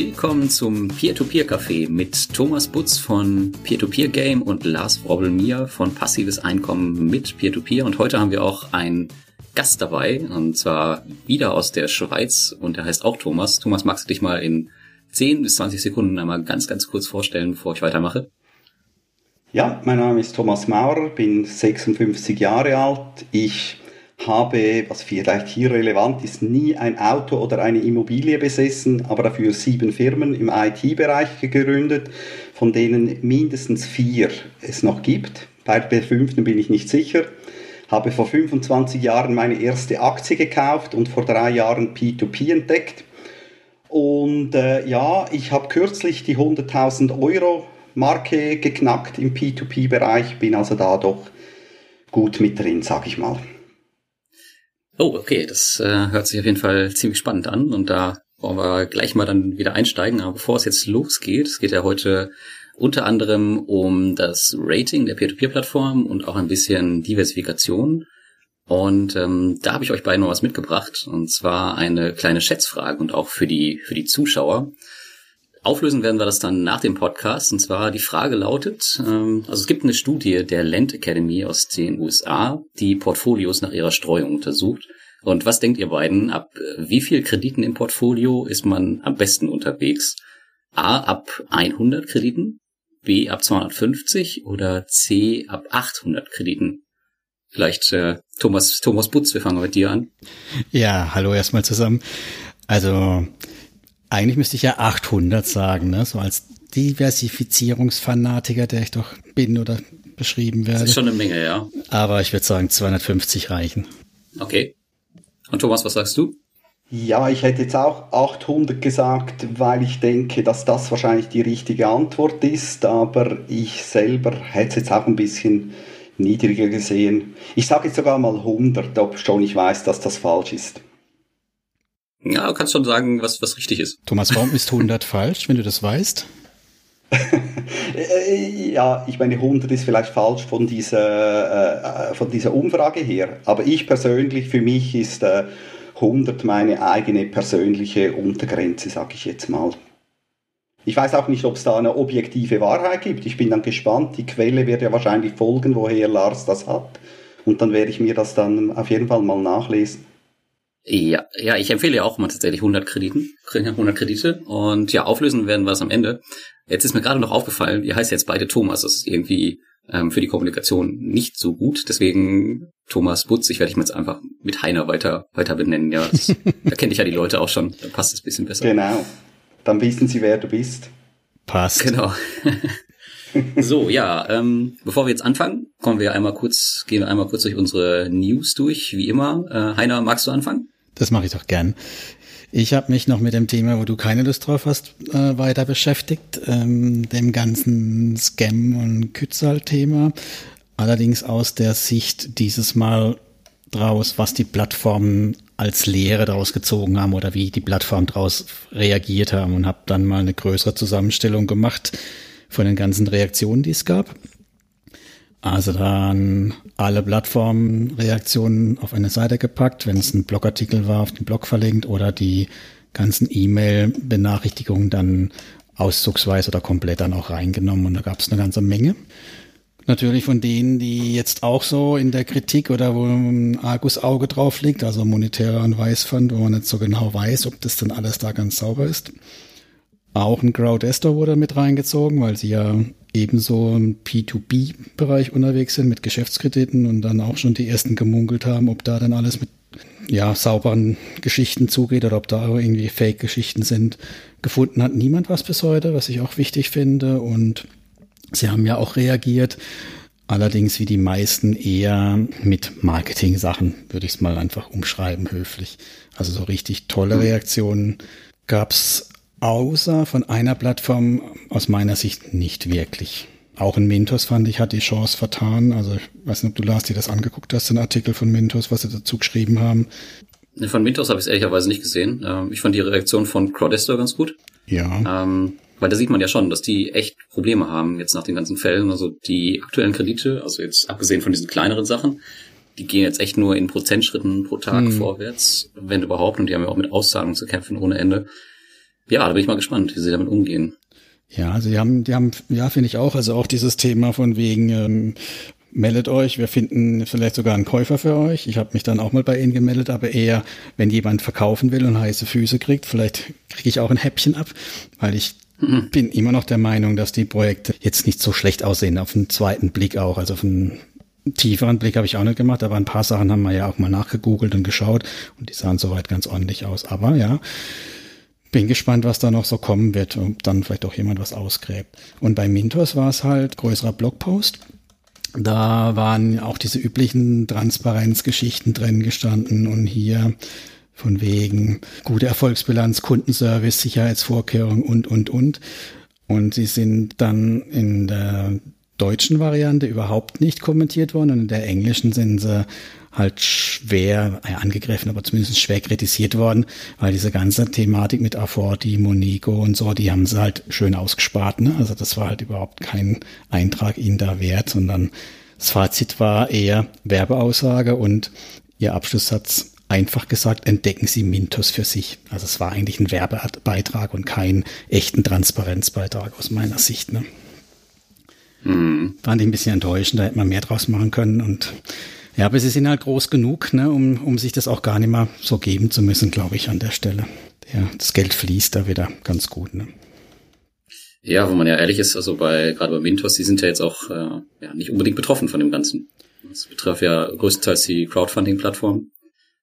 Willkommen zum Peer-to-Peer-Café mit Thomas Butz von Peer-to-Peer-Game und Lars Wrobbelmier von Passives Einkommen mit Peer-to-Peer. Und heute haben wir auch einen Gast dabei, und zwar wieder aus der Schweiz und der heißt auch Thomas. Thomas, magst du dich mal in 10 bis 20 Sekunden einmal ganz, ganz kurz vorstellen, bevor ich weitermache? Ja, mein Name ist Thomas Maurer, bin 56 Jahre alt. Ich habe, was vielleicht hier relevant ist, nie ein Auto oder eine Immobilie besessen, aber dafür sieben Firmen im IT-Bereich gegründet, von denen mindestens vier es noch gibt. Bei der fünften bin ich nicht sicher. Habe vor 25 Jahren meine erste Aktie gekauft und vor drei Jahren P2P entdeckt. Und äh, ja, ich habe kürzlich die 100.000 Euro Marke geknackt im P2P-Bereich, bin also da doch gut mit drin, sag ich mal. Oh, okay, das äh, hört sich auf jeden Fall ziemlich spannend an und da wollen wir gleich mal dann wieder einsteigen. Aber bevor es jetzt losgeht, es geht ja heute unter anderem um das Rating der Peer-to-Peer-Plattform und auch ein bisschen Diversifikation. Und ähm, da habe ich euch beiden noch was mitgebracht, und zwar eine kleine Schätzfrage und auch für die für die Zuschauer. Auflösen werden wir das dann nach dem Podcast. Und zwar die Frage lautet, ähm, also es gibt eine Studie der Land Academy aus den USA, die Portfolios nach ihrer Streuung untersucht. Und was denkt ihr beiden? Ab äh, wie viel Krediten im Portfolio ist man am besten unterwegs? A ab 100 Krediten, B ab 250 oder C ab 800 Krediten? Vielleicht äh, Thomas Thomas Butz, wir fangen mit dir an. Ja, hallo erstmal zusammen. Also eigentlich müsste ich ja 800 sagen, ne? so als Diversifizierungsfanatiker, der ich doch bin oder beschrieben werde. Das ist schon eine Menge, ja. Aber ich würde sagen, 250 reichen. Okay. Und Thomas, was sagst du? Ja, ich hätte jetzt auch 800 gesagt, weil ich denke, dass das wahrscheinlich die richtige Antwort ist, aber ich selber hätte es jetzt auch ein bisschen niedriger gesehen. Ich sage jetzt sogar mal 100, ob schon ich weiß, dass das falsch ist. Ja, du kannst schon sagen, was, was richtig ist. Thomas, warum ist 100 falsch, wenn du das weißt? ja, ich meine, 100 ist vielleicht falsch von dieser, äh, von dieser Umfrage her. Aber ich persönlich, für mich ist äh, 100 meine eigene persönliche Untergrenze, sage ich jetzt mal. Ich weiß auch nicht, ob es da eine objektive Wahrheit gibt. Ich bin dann gespannt. Die Quelle wird ja wahrscheinlich folgen, woher Lars das hat. Und dann werde ich mir das dann auf jeden Fall mal nachlesen. Ja, ja, ich empfehle ja auch mal tatsächlich 100 Krediten, 100 Kredite und ja, auflösen werden wir es am Ende. Jetzt ist mir gerade noch aufgefallen, ihr heißt jetzt beide Thomas, das ist irgendwie ähm, für die Kommunikation nicht so gut, deswegen Thomas Butz, ich werde dich jetzt einfach mit Heiner weiter, weiter benennen, ja, das, da kenne ich ja die Leute auch schon, da passt es ein bisschen besser. Genau, dann wissen sie, wer du bist. Passt. Genau. so, ja, ähm, bevor wir jetzt anfangen, kommen wir einmal kurz, gehen wir einmal kurz durch unsere News durch, wie immer. Äh, Heiner, magst du anfangen? Das mache ich doch gern. Ich habe mich noch mit dem Thema, wo du keine Lust drauf hast, äh, weiter beschäftigt, ähm, dem ganzen Scam- und Kützal-Thema. Allerdings aus der Sicht dieses Mal draus, was die Plattformen als Lehre daraus gezogen haben oder wie die Plattformen daraus reagiert haben und habe dann mal eine größere Zusammenstellung gemacht von den ganzen Reaktionen, die es gab. Also dann alle Plattformreaktionen auf eine Seite gepackt, wenn es ein Blogartikel war, auf den Blog verlinkt oder die ganzen E-Mail-Benachrichtigungen dann auszugsweise oder komplett dann auch reingenommen und da gab es eine ganze Menge. Natürlich von denen, die jetzt auch so in der Kritik oder wo ein Argus-Auge drauf liegt, also monetärer und Weißfund, wo man nicht so genau weiß, ob das dann alles da ganz sauber ist. Auch ein Crowdestor wurde mit reingezogen, weil sie ja ebenso im P2B-Bereich unterwegs sind mit Geschäftskrediten und dann auch schon die ersten gemunkelt haben, ob da dann alles mit ja, sauberen Geschichten zugeht oder ob da irgendwie Fake-Geschichten sind. Gefunden hat niemand was bis heute, was ich auch wichtig finde. Und sie haben ja auch reagiert. Allerdings wie die meisten eher mit Marketing-Sachen, würde ich es mal einfach umschreiben, höflich. Also so richtig tolle. Reaktionen gab's Außer von einer Plattform aus meiner Sicht nicht wirklich. Auch in Mintos fand ich, hat die Chance vertan. Also ich weiß nicht, ob du Lars dir das angeguckt hast, den Artikel von Mintos, was sie dazu geschrieben haben. Von Mintos habe ich es ehrlicherweise nicht gesehen. Ähm, ich fand die Reaktion von Crowdestor ganz gut. Ja. Ähm, weil da sieht man ja schon, dass die echt Probleme haben jetzt nach den ganzen Fällen. Also die aktuellen Kredite, also jetzt abgesehen von diesen kleineren Sachen, die gehen jetzt echt nur in Prozentschritten pro Tag hm. vorwärts, wenn überhaupt. Und die haben ja auch mit Auszahlungen zu kämpfen ohne Ende. Ja, da bin ich mal gespannt, wie sie damit umgehen. Ja, also die haben, die haben, ja, finde ich auch, also auch dieses Thema von wegen, ähm, meldet euch, wir finden vielleicht sogar einen Käufer für euch. Ich habe mich dann auch mal bei ihnen gemeldet, aber eher, wenn jemand verkaufen will und heiße Füße kriegt, vielleicht kriege ich auch ein Häppchen ab, weil ich mhm. bin immer noch der Meinung, dass die Projekte jetzt nicht so schlecht aussehen, auf den zweiten Blick auch, also auf einen tieferen Blick habe ich auch nicht gemacht, aber ein paar Sachen haben wir ja auch mal nachgegoogelt und geschaut und die sahen soweit ganz ordentlich aus. Aber ja, bin gespannt, was da noch so kommen wird und dann vielleicht auch jemand was ausgräbt. Und bei Mintos war es halt größerer Blogpost. Da waren auch diese üblichen Transparenzgeschichten drin gestanden und hier von wegen gute Erfolgsbilanz, Kundenservice, Sicherheitsvorkehrungen und, und, und. Und sie sind dann in der deutschen Variante überhaupt nicht kommentiert worden und in der englischen sind sie halt schwer ja, angegriffen, aber zumindest schwer kritisiert worden, weil diese ganze Thematik mit Aforti, Monico und so, die haben sie halt schön ausgespart. Ne? Also das war halt überhaupt kein Eintrag ihnen da wert, sondern das Fazit war eher Werbeaussage und ihr Abschlusssatz einfach gesagt, entdecken Sie Mintos für sich. Also es war eigentlich ein Werbebeitrag und kein echten Transparenzbeitrag aus meiner Sicht. Ne? Hm. Fand ich ein bisschen enttäuschend, da hätte man mehr draus machen können und ja, aber sie sind halt groß genug, ne, um, um sich das auch gar nicht mehr so geben zu müssen, glaube ich, an der Stelle. Ja, das Geld fließt da wieder ganz gut. Ne? Ja, wo man ja ehrlich ist, also bei gerade bei Mintos, die sind ja jetzt auch äh, ja, nicht unbedingt betroffen von dem Ganzen. Das betrifft ja größtenteils die Crowdfunding-Plattform.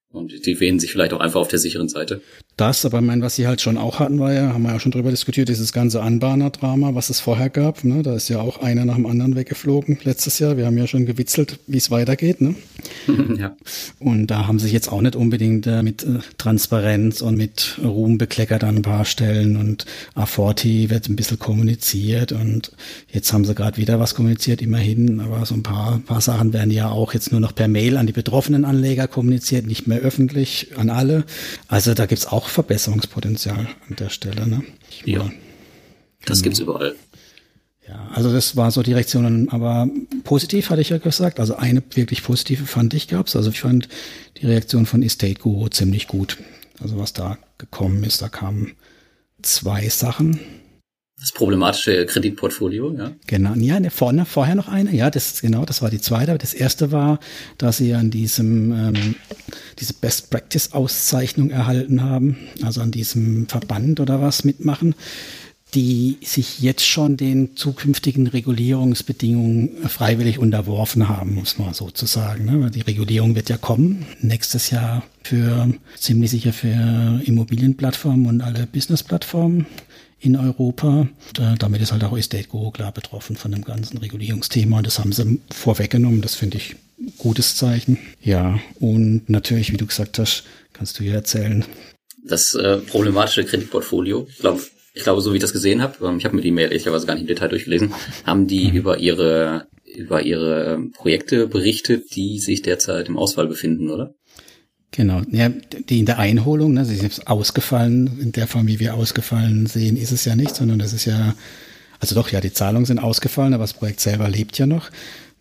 Und die wählen sich vielleicht auch einfach auf der sicheren Seite. Das, aber ich meine, was sie halt schon auch hatten, war ja, haben wir ja schon drüber diskutiert, dieses ganze Anbahner-Drama, was es vorher gab. Ne? Da ist ja auch einer nach dem anderen weggeflogen letztes Jahr. Wir haben ja schon gewitzelt, wie es weitergeht. Ne? ja. Und da haben sich jetzt auch nicht unbedingt äh, mit äh, Transparenz und mit Ruhm bekleckert an ein paar Stellen. Und Aforti wird ein bisschen kommuniziert. Und jetzt haben sie gerade wieder was kommuniziert, immerhin. Aber so ein paar, paar Sachen werden ja auch jetzt nur noch per Mail an die betroffenen Anleger kommuniziert, nicht mehr öffentlich an alle. Also da gibt's auch Verbesserungspotenzial an der Stelle. Ne? Ja, ja. das genau. gibt's überall. Ja, also das war so die Reaktion, aber positiv hatte ich ja gesagt. Also eine wirklich positive fand ich gab's. Also ich fand die Reaktion von Estate Guru ziemlich gut. Also was da gekommen ist, da kamen zwei Sachen. Das problematische Kreditportfolio, ja. Genau, ja, ne, vorne, vorher noch eine, ja, das genau, das war die zweite. Das erste war, dass sie an diesem ähm, diese Best Practice Auszeichnung erhalten haben, also an diesem Verband oder was mitmachen, die sich jetzt schon den zukünftigen Regulierungsbedingungen freiwillig unterworfen haben, muss man sozusagen. Ne? Die Regulierung wird ja kommen nächstes Jahr für ziemlich sicher für Immobilienplattformen und alle Businessplattformen in Europa. Da, damit ist halt auch Estate Go klar betroffen von dem ganzen Regulierungsthema. Und das haben sie vorweggenommen. Das finde ich ein gutes Zeichen. Ja, und natürlich, wie du gesagt hast, kannst du hier erzählen. Das äh, problematische Kreditportfolio, ich glaube, ich glaube, so wie ich das gesehen habe, ähm, ich habe mir die Mail ehrlicherweise gar nicht im Detail durchgelesen, haben die mhm. über ihre über ihre ähm, Projekte berichtet, die sich derzeit im Auswahl befinden, oder? Genau, ja, die in der Einholung, ne, sie ist ausgefallen, in der Form, wie wir ausgefallen sehen, ist es ja nicht, sondern das ist ja, also doch, ja, die Zahlungen sind ausgefallen, aber das Projekt selber lebt ja noch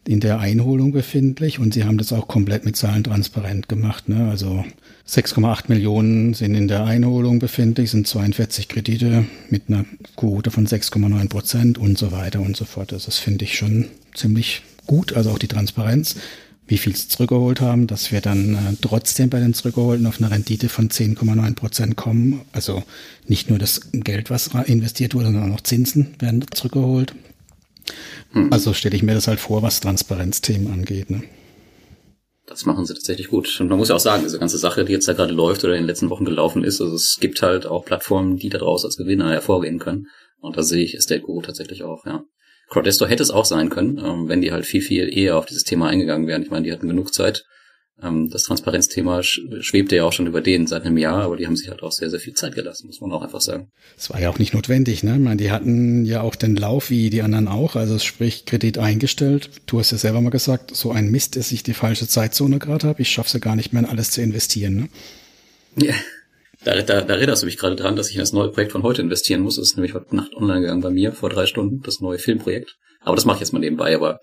in der Einholung befindlich und sie haben das auch komplett mit Zahlen transparent gemacht. Ne? Also 6,8 Millionen sind in der Einholung befindlich, sind 42 Kredite mit einer Quote von 6,9 Prozent und so weiter und so fort. Also das finde ich schon ziemlich gut, also auch die Transparenz wie viel sie zurückgeholt haben, dass wir dann äh, trotzdem bei den Zurückgeholten auf eine Rendite von 10,9 Prozent kommen. Also nicht nur das Geld, was investiert wurde, sondern auch Zinsen werden zurückgeholt. Mhm. Also stelle ich mir das halt vor, was Transparenzthemen angeht. Ne? Das machen sie tatsächlich gut. Und man muss ja auch sagen, diese ganze Sache, die jetzt da gerade läuft oder in den letzten Wochen gelaufen ist, also es gibt halt auch Plattformen, die daraus als Gewinner hervorgehen können. Und da sehe ich Estate Guru tatsächlich auch, ja. Crowdesto hätte es auch sein können, ähm, wenn die halt viel, viel eher auf dieses Thema eingegangen wären. Ich meine, die hatten genug Zeit. Ähm, das Transparenzthema schwebte ja auch schon über denen seit einem Jahr, aber die haben sich halt auch sehr, sehr viel Zeit gelassen, muss man auch einfach sagen. Es war ja auch nicht notwendig, ne? Ich meine, die hatten ja auch den Lauf wie die anderen auch, also sprich Kredit eingestellt. Du hast ja selber mal gesagt, so ein Mist, dass ich die falsche Zeitzone gerade habe. Ich schaffe es ja gar nicht mehr, in alles zu investieren, ne? Ja. Da, da, da erinnerst du mich gerade dran, dass ich in das neue Projekt von heute investieren muss. Das ist nämlich heute Nacht online gegangen bei mir, vor drei Stunden, das neue Filmprojekt. Aber das mache ich jetzt mal nebenbei, aber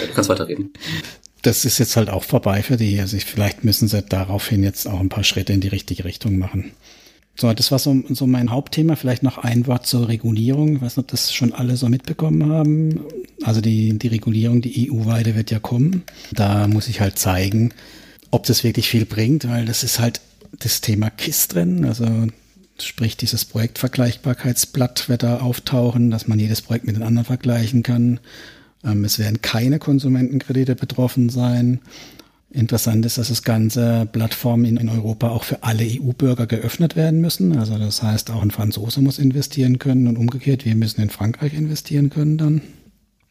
äh, du kannst weiterreden. Das ist jetzt halt auch vorbei für die. Also ich, vielleicht müssen sie daraufhin jetzt auch ein paar Schritte in die richtige Richtung machen. So, das war so, so mein Hauptthema. Vielleicht noch ein Wort zur Regulierung. Ich weiß nicht, ob das schon alle so mitbekommen haben. Also die, die Regulierung, die EU-weite wird ja kommen. Da muss ich halt zeigen, ob das wirklich viel bringt, weil das ist halt das Thema KISS drin. Also sprich dieses Projektvergleichbarkeitsblatt wird da auftauchen, dass man jedes Projekt mit den anderen vergleichen kann. Ähm, es werden keine Konsumentenkredite betroffen sein. Interessant ist, dass das ganze Plattformen in, in Europa auch für alle EU-Bürger geöffnet werden müssen. Also das heißt, auch ein Franzose muss investieren können und umgekehrt, wir müssen in Frankreich investieren können dann.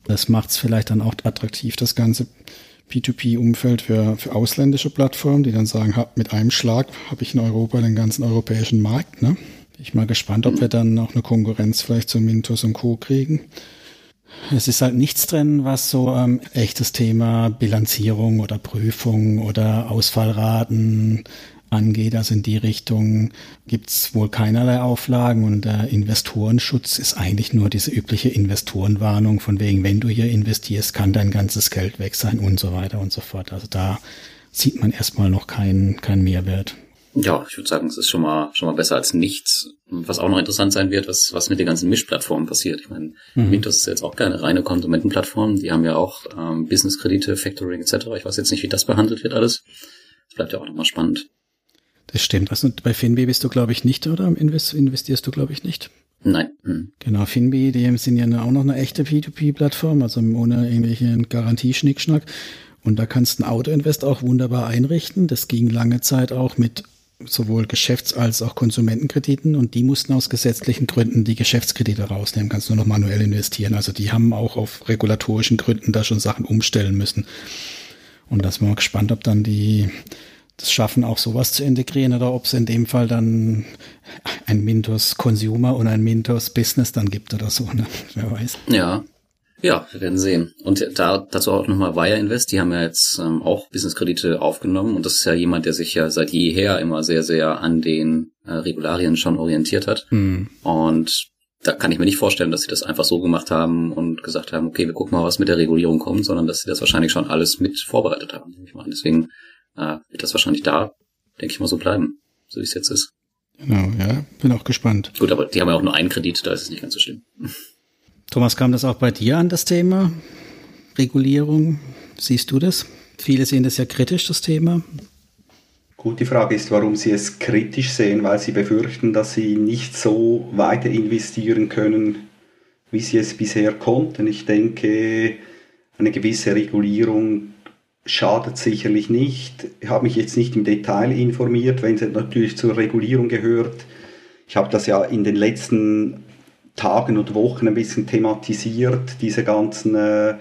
Das macht es vielleicht dann auch attraktiv, das ganze P2P-Umfeld für, für ausländische Plattformen, die dann sagen, hab, mit einem Schlag habe ich in Europa den ganzen europäischen Markt. Ne? Bin ich mal gespannt, ob wir dann noch eine Konkurrenz vielleicht zu Mintos und Co. kriegen. Es ist halt nichts drin, was so ähm, echtes Thema Bilanzierung oder Prüfung oder Ausfallraten angeht. Also in die Richtung gibt's wohl keinerlei Auflagen und der Investorenschutz ist eigentlich nur diese übliche Investorenwarnung von wegen, wenn du hier investierst, kann dein ganzes Geld weg sein und so weiter und so fort. Also da sieht man erstmal noch keinen keinen Mehrwert. Ja, ich würde sagen, es ist schon mal schon mal besser als nichts. Was auch noch interessant sein wird, was was mit den ganzen Mischplattformen passiert. Ich meine, mhm. Mintos ist jetzt auch keine reine Konsumentenplattform. Die haben ja auch ähm, Businesskredite, Factoring etc. Ich weiß jetzt nicht, wie das behandelt wird alles. Das bleibt ja auch nochmal spannend. Das stimmt. Also bei Finbi bist du, glaube ich, nicht, oder? Invest investierst du, glaube ich, nicht. Nein. Hm. Genau, Finbi, die sind ja auch noch eine echte P2P-Plattform, also ohne irgendwelchen Garantieschnickschnack. Und da kannst du ein Autoinvest auch wunderbar einrichten. Das ging lange Zeit auch mit sowohl Geschäfts- als auch Konsumentenkrediten und die mussten aus gesetzlichen Gründen die Geschäftskredite rausnehmen, kannst nur noch manuell investieren. Also die haben auch auf regulatorischen Gründen da schon Sachen umstellen müssen. Und das war gespannt, ob dann die das schaffen, auch sowas zu integrieren oder ob es in dem Fall dann ein Mintos Consumer und ein Mintos Business dann gibt oder so, ne? Wer weiß. Ja. Ja, wir werden sehen. Und da dazu auch nochmal Wire Invest, die haben ja jetzt ähm, auch Businesskredite aufgenommen und das ist ja jemand, der sich ja seit jeher immer sehr, sehr an den äh, Regularien schon orientiert hat. Mhm. Und da kann ich mir nicht vorstellen, dass sie das einfach so gemacht haben und gesagt haben, okay, wir gucken mal, was mit der Regulierung kommt, sondern dass sie das wahrscheinlich schon alles mit vorbereitet haben. Ich meine, deswegen äh, wird das wahrscheinlich da, denke ich mal, so bleiben, so wie es jetzt ist. Genau, ja, bin auch gespannt. Gut, aber die haben ja auch nur einen Kredit, da ist es nicht ganz so schlimm. Thomas, kam das auch bei dir an, das Thema Regulierung? Siehst du das? Viele sehen das ja kritisch, das Thema. Gut, die Frage ist, warum Sie es kritisch sehen, weil Sie befürchten, dass Sie nicht so weiter investieren können, wie Sie es bisher konnten. Ich denke, eine gewisse Regulierung schadet sicherlich nicht. Ich habe mich jetzt nicht im Detail informiert, wenn es natürlich zur Regulierung gehört. Ich habe das ja in den letzten Tagen und Wochen ein bisschen thematisiert, diese ganzen äh,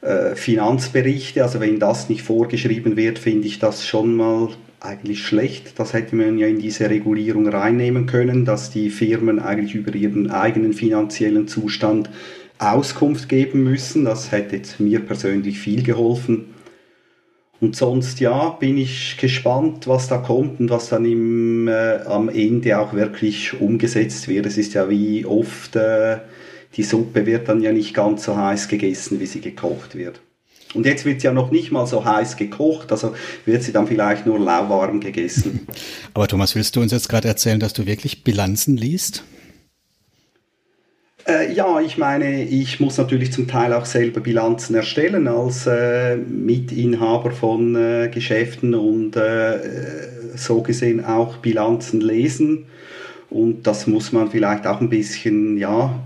äh, Finanzberichte. Also wenn das nicht vorgeschrieben wird, finde ich das schon mal eigentlich schlecht. Das hätte man ja in diese Regulierung reinnehmen können, dass die Firmen eigentlich über ihren eigenen finanziellen Zustand Auskunft geben müssen. Das hätte jetzt mir persönlich viel geholfen. Und sonst ja, bin ich gespannt, was da kommt und was dann im, äh, am Ende auch wirklich umgesetzt wird. Es ist ja wie oft, äh, die Suppe wird dann ja nicht ganz so heiß gegessen, wie sie gekocht wird. Und jetzt wird sie ja noch nicht mal so heiß gekocht, also wird sie dann vielleicht nur lauwarm gegessen. Aber Thomas, willst du uns jetzt gerade erzählen, dass du wirklich Bilanzen liest? Äh, ja, ich meine, ich muss natürlich zum Teil auch selber Bilanzen erstellen als äh, Mitinhaber von äh, Geschäften und äh, so gesehen auch Bilanzen lesen. Und das muss man vielleicht auch ein bisschen ja,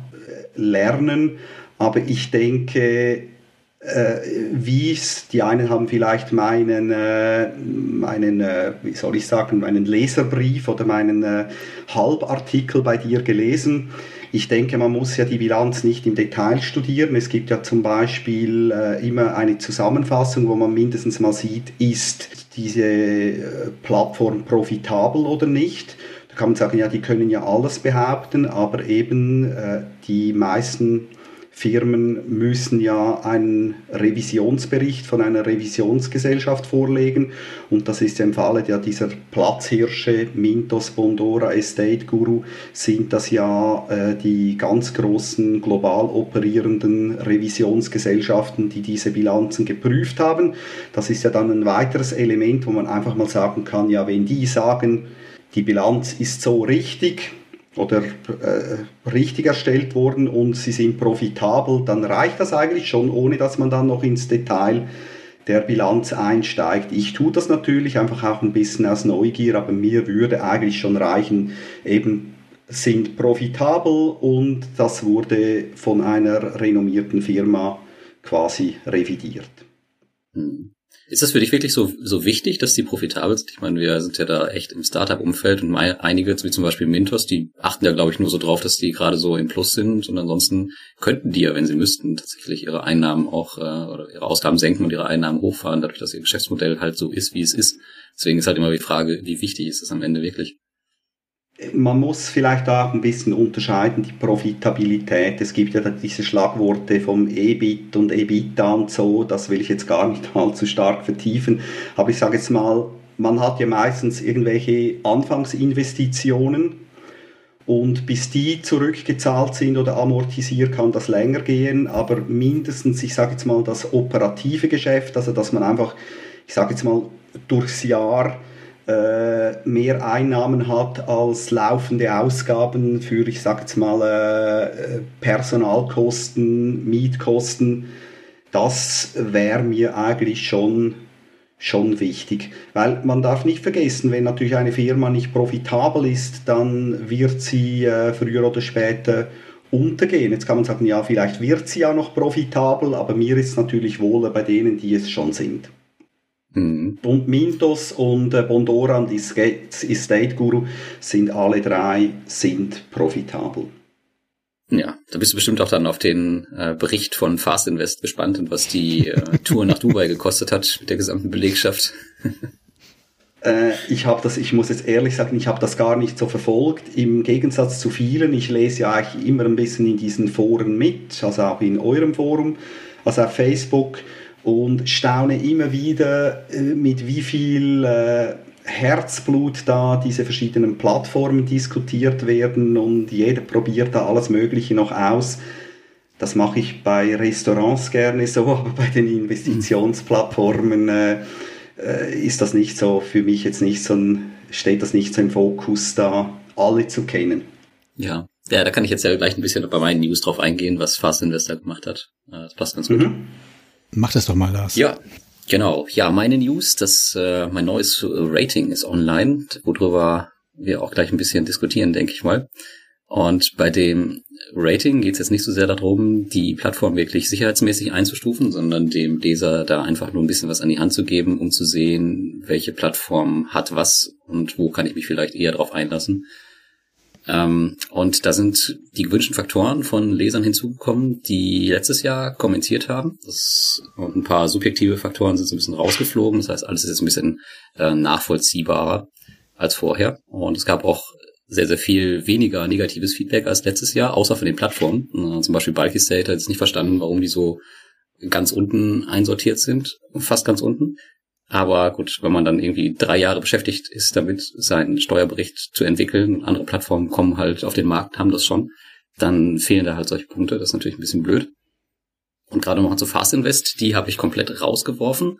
lernen. Aber ich denke, äh, wie es, die einen haben vielleicht meinen, äh, meinen äh, wie soll ich sagen, meinen Leserbrief oder meinen äh, Halbartikel bei dir gelesen. Ich denke, man muss ja die Bilanz nicht im Detail studieren. Es gibt ja zum Beispiel äh, immer eine Zusammenfassung, wo man mindestens mal sieht, ist diese äh, Plattform profitabel oder nicht. Da kann man sagen, ja, die können ja alles behaupten, aber eben äh, die meisten Firmen müssen ja einen Revisionsbericht von einer Revisionsgesellschaft vorlegen und das ist im Falle ja dieser Platzhirsche, Mintos, Bondora, Estate Guru, sind das ja äh, die ganz großen global operierenden Revisionsgesellschaften, die diese Bilanzen geprüft haben. Das ist ja dann ein weiteres Element, wo man einfach mal sagen kann, ja, wenn die sagen, die Bilanz ist so richtig oder äh, richtig erstellt worden und sie sind profitabel, dann reicht das eigentlich schon, ohne dass man dann noch ins Detail der Bilanz einsteigt. Ich tue das natürlich einfach auch ein bisschen aus Neugier, aber mir würde eigentlich schon reichen, eben sind profitabel und das wurde von einer renommierten Firma quasi revidiert. Hm. Ist das für dich wirklich so, so wichtig, dass die profitabel sind? Ich meine, wir sind ja da echt im Startup-Umfeld und einige, wie zum Beispiel Mintos, die achten ja, glaube ich, nur so drauf, dass die gerade so im Plus sind und ansonsten könnten die ja, wenn sie müssten, tatsächlich ihre Einnahmen auch äh, oder ihre Ausgaben senken und ihre Einnahmen hochfahren, dadurch, dass ihr Geschäftsmodell halt so ist, wie es ist. Deswegen ist halt immer die Frage, wie wichtig ist das am Ende wirklich? Man muss vielleicht auch ein bisschen unterscheiden, die Profitabilität. Es gibt ja diese Schlagworte vom EBIT und EBITDA und so, das will ich jetzt gar nicht allzu stark vertiefen. Aber ich sage jetzt mal, man hat ja meistens irgendwelche Anfangsinvestitionen und bis die zurückgezahlt sind oder amortisiert, kann das länger gehen. Aber mindestens, ich sage jetzt mal, das operative Geschäft, also dass man einfach, ich sage jetzt mal, durchs Jahr mehr Einnahmen hat als laufende Ausgaben für, ich sage jetzt mal, äh, Personalkosten, Mietkosten, das wäre mir eigentlich schon, schon wichtig. Weil man darf nicht vergessen, wenn natürlich eine Firma nicht profitabel ist, dann wird sie äh, früher oder später untergehen. Jetzt kann man sagen, ja, vielleicht wird sie ja noch profitabel, aber mir ist natürlich wohl bei denen, die es schon sind. Mhm. Und Mintos und äh, Bondora und Estate Guru sind alle drei sind profitabel. Ja, da bist du bestimmt auch dann auf den äh, Bericht von Fast Invest gespannt und was die äh, Tour nach Dubai gekostet hat mit der gesamten Belegschaft. äh, ich habe das, ich muss jetzt ehrlich sagen, ich habe das gar nicht so verfolgt. Im Gegensatz zu vielen, ich lese ja eigentlich immer ein bisschen in diesen Foren mit, also auch in eurem Forum, also auf Facebook und staune immer wieder, äh, mit wie viel äh, Herzblut da diese verschiedenen Plattformen diskutiert werden und jeder probiert da alles Mögliche noch aus. Das mache ich bei Restaurants gerne so, aber bei den Investitionsplattformen äh, äh, ist das nicht so, für mich jetzt nicht so ein, steht das nicht so im Fokus, da alle zu kennen. Ja, ja, da kann ich jetzt ja gleich ein bisschen bei meinen News drauf eingehen, was Fast Investor gemacht hat. Das passt ganz gut. Mhm. Mach das doch mal, Lars. Ja, genau. Ja, meine News, das äh, mein neues Rating ist online, worüber wir auch gleich ein bisschen diskutieren, denke ich mal. Und bei dem Rating geht es jetzt nicht so sehr darum, die Plattform wirklich sicherheitsmäßig einzustufen, sondern dem Leser da einfach nur ein bisschen was an die Hand zu geben, um zu sehen, welche Plattform hat was und wo kann ich mich vielleicht eher drauf einlassen. Ähm, und da sind die gewünschten Faktoren von Lesern hinzugekommen, die letztes Jahr kommentiert haben. Das, und ein paar subjektive Faktoren sind so ein bisschen rausgeflogen. Das heißt, alles ist jetzt ein bisschen äh, nachvollziehbarer als vorher. Und es gab auch sehr, sehr viel weniger negatives Feedback als letztes Jahr, außer von den Plattformen. Äh, zum Beispiel Bulky State hat jetzt nicht verstanden, warum die so ganz unten einsortiert sind, fast ganz unten. Aber gut, wenn man dann irgendwie drei Jahre beschäftigt ist, damit seinen Steuerbericht zu entwickeln, andere Plattformen kommen halt auf den Markt, haben das schon, dann fehlen da halt solche Punkte. Das ist natürlich ein bisschen blöd. Und gerade noch zu Fast Invest, die habe ich komplett rausgeworfen,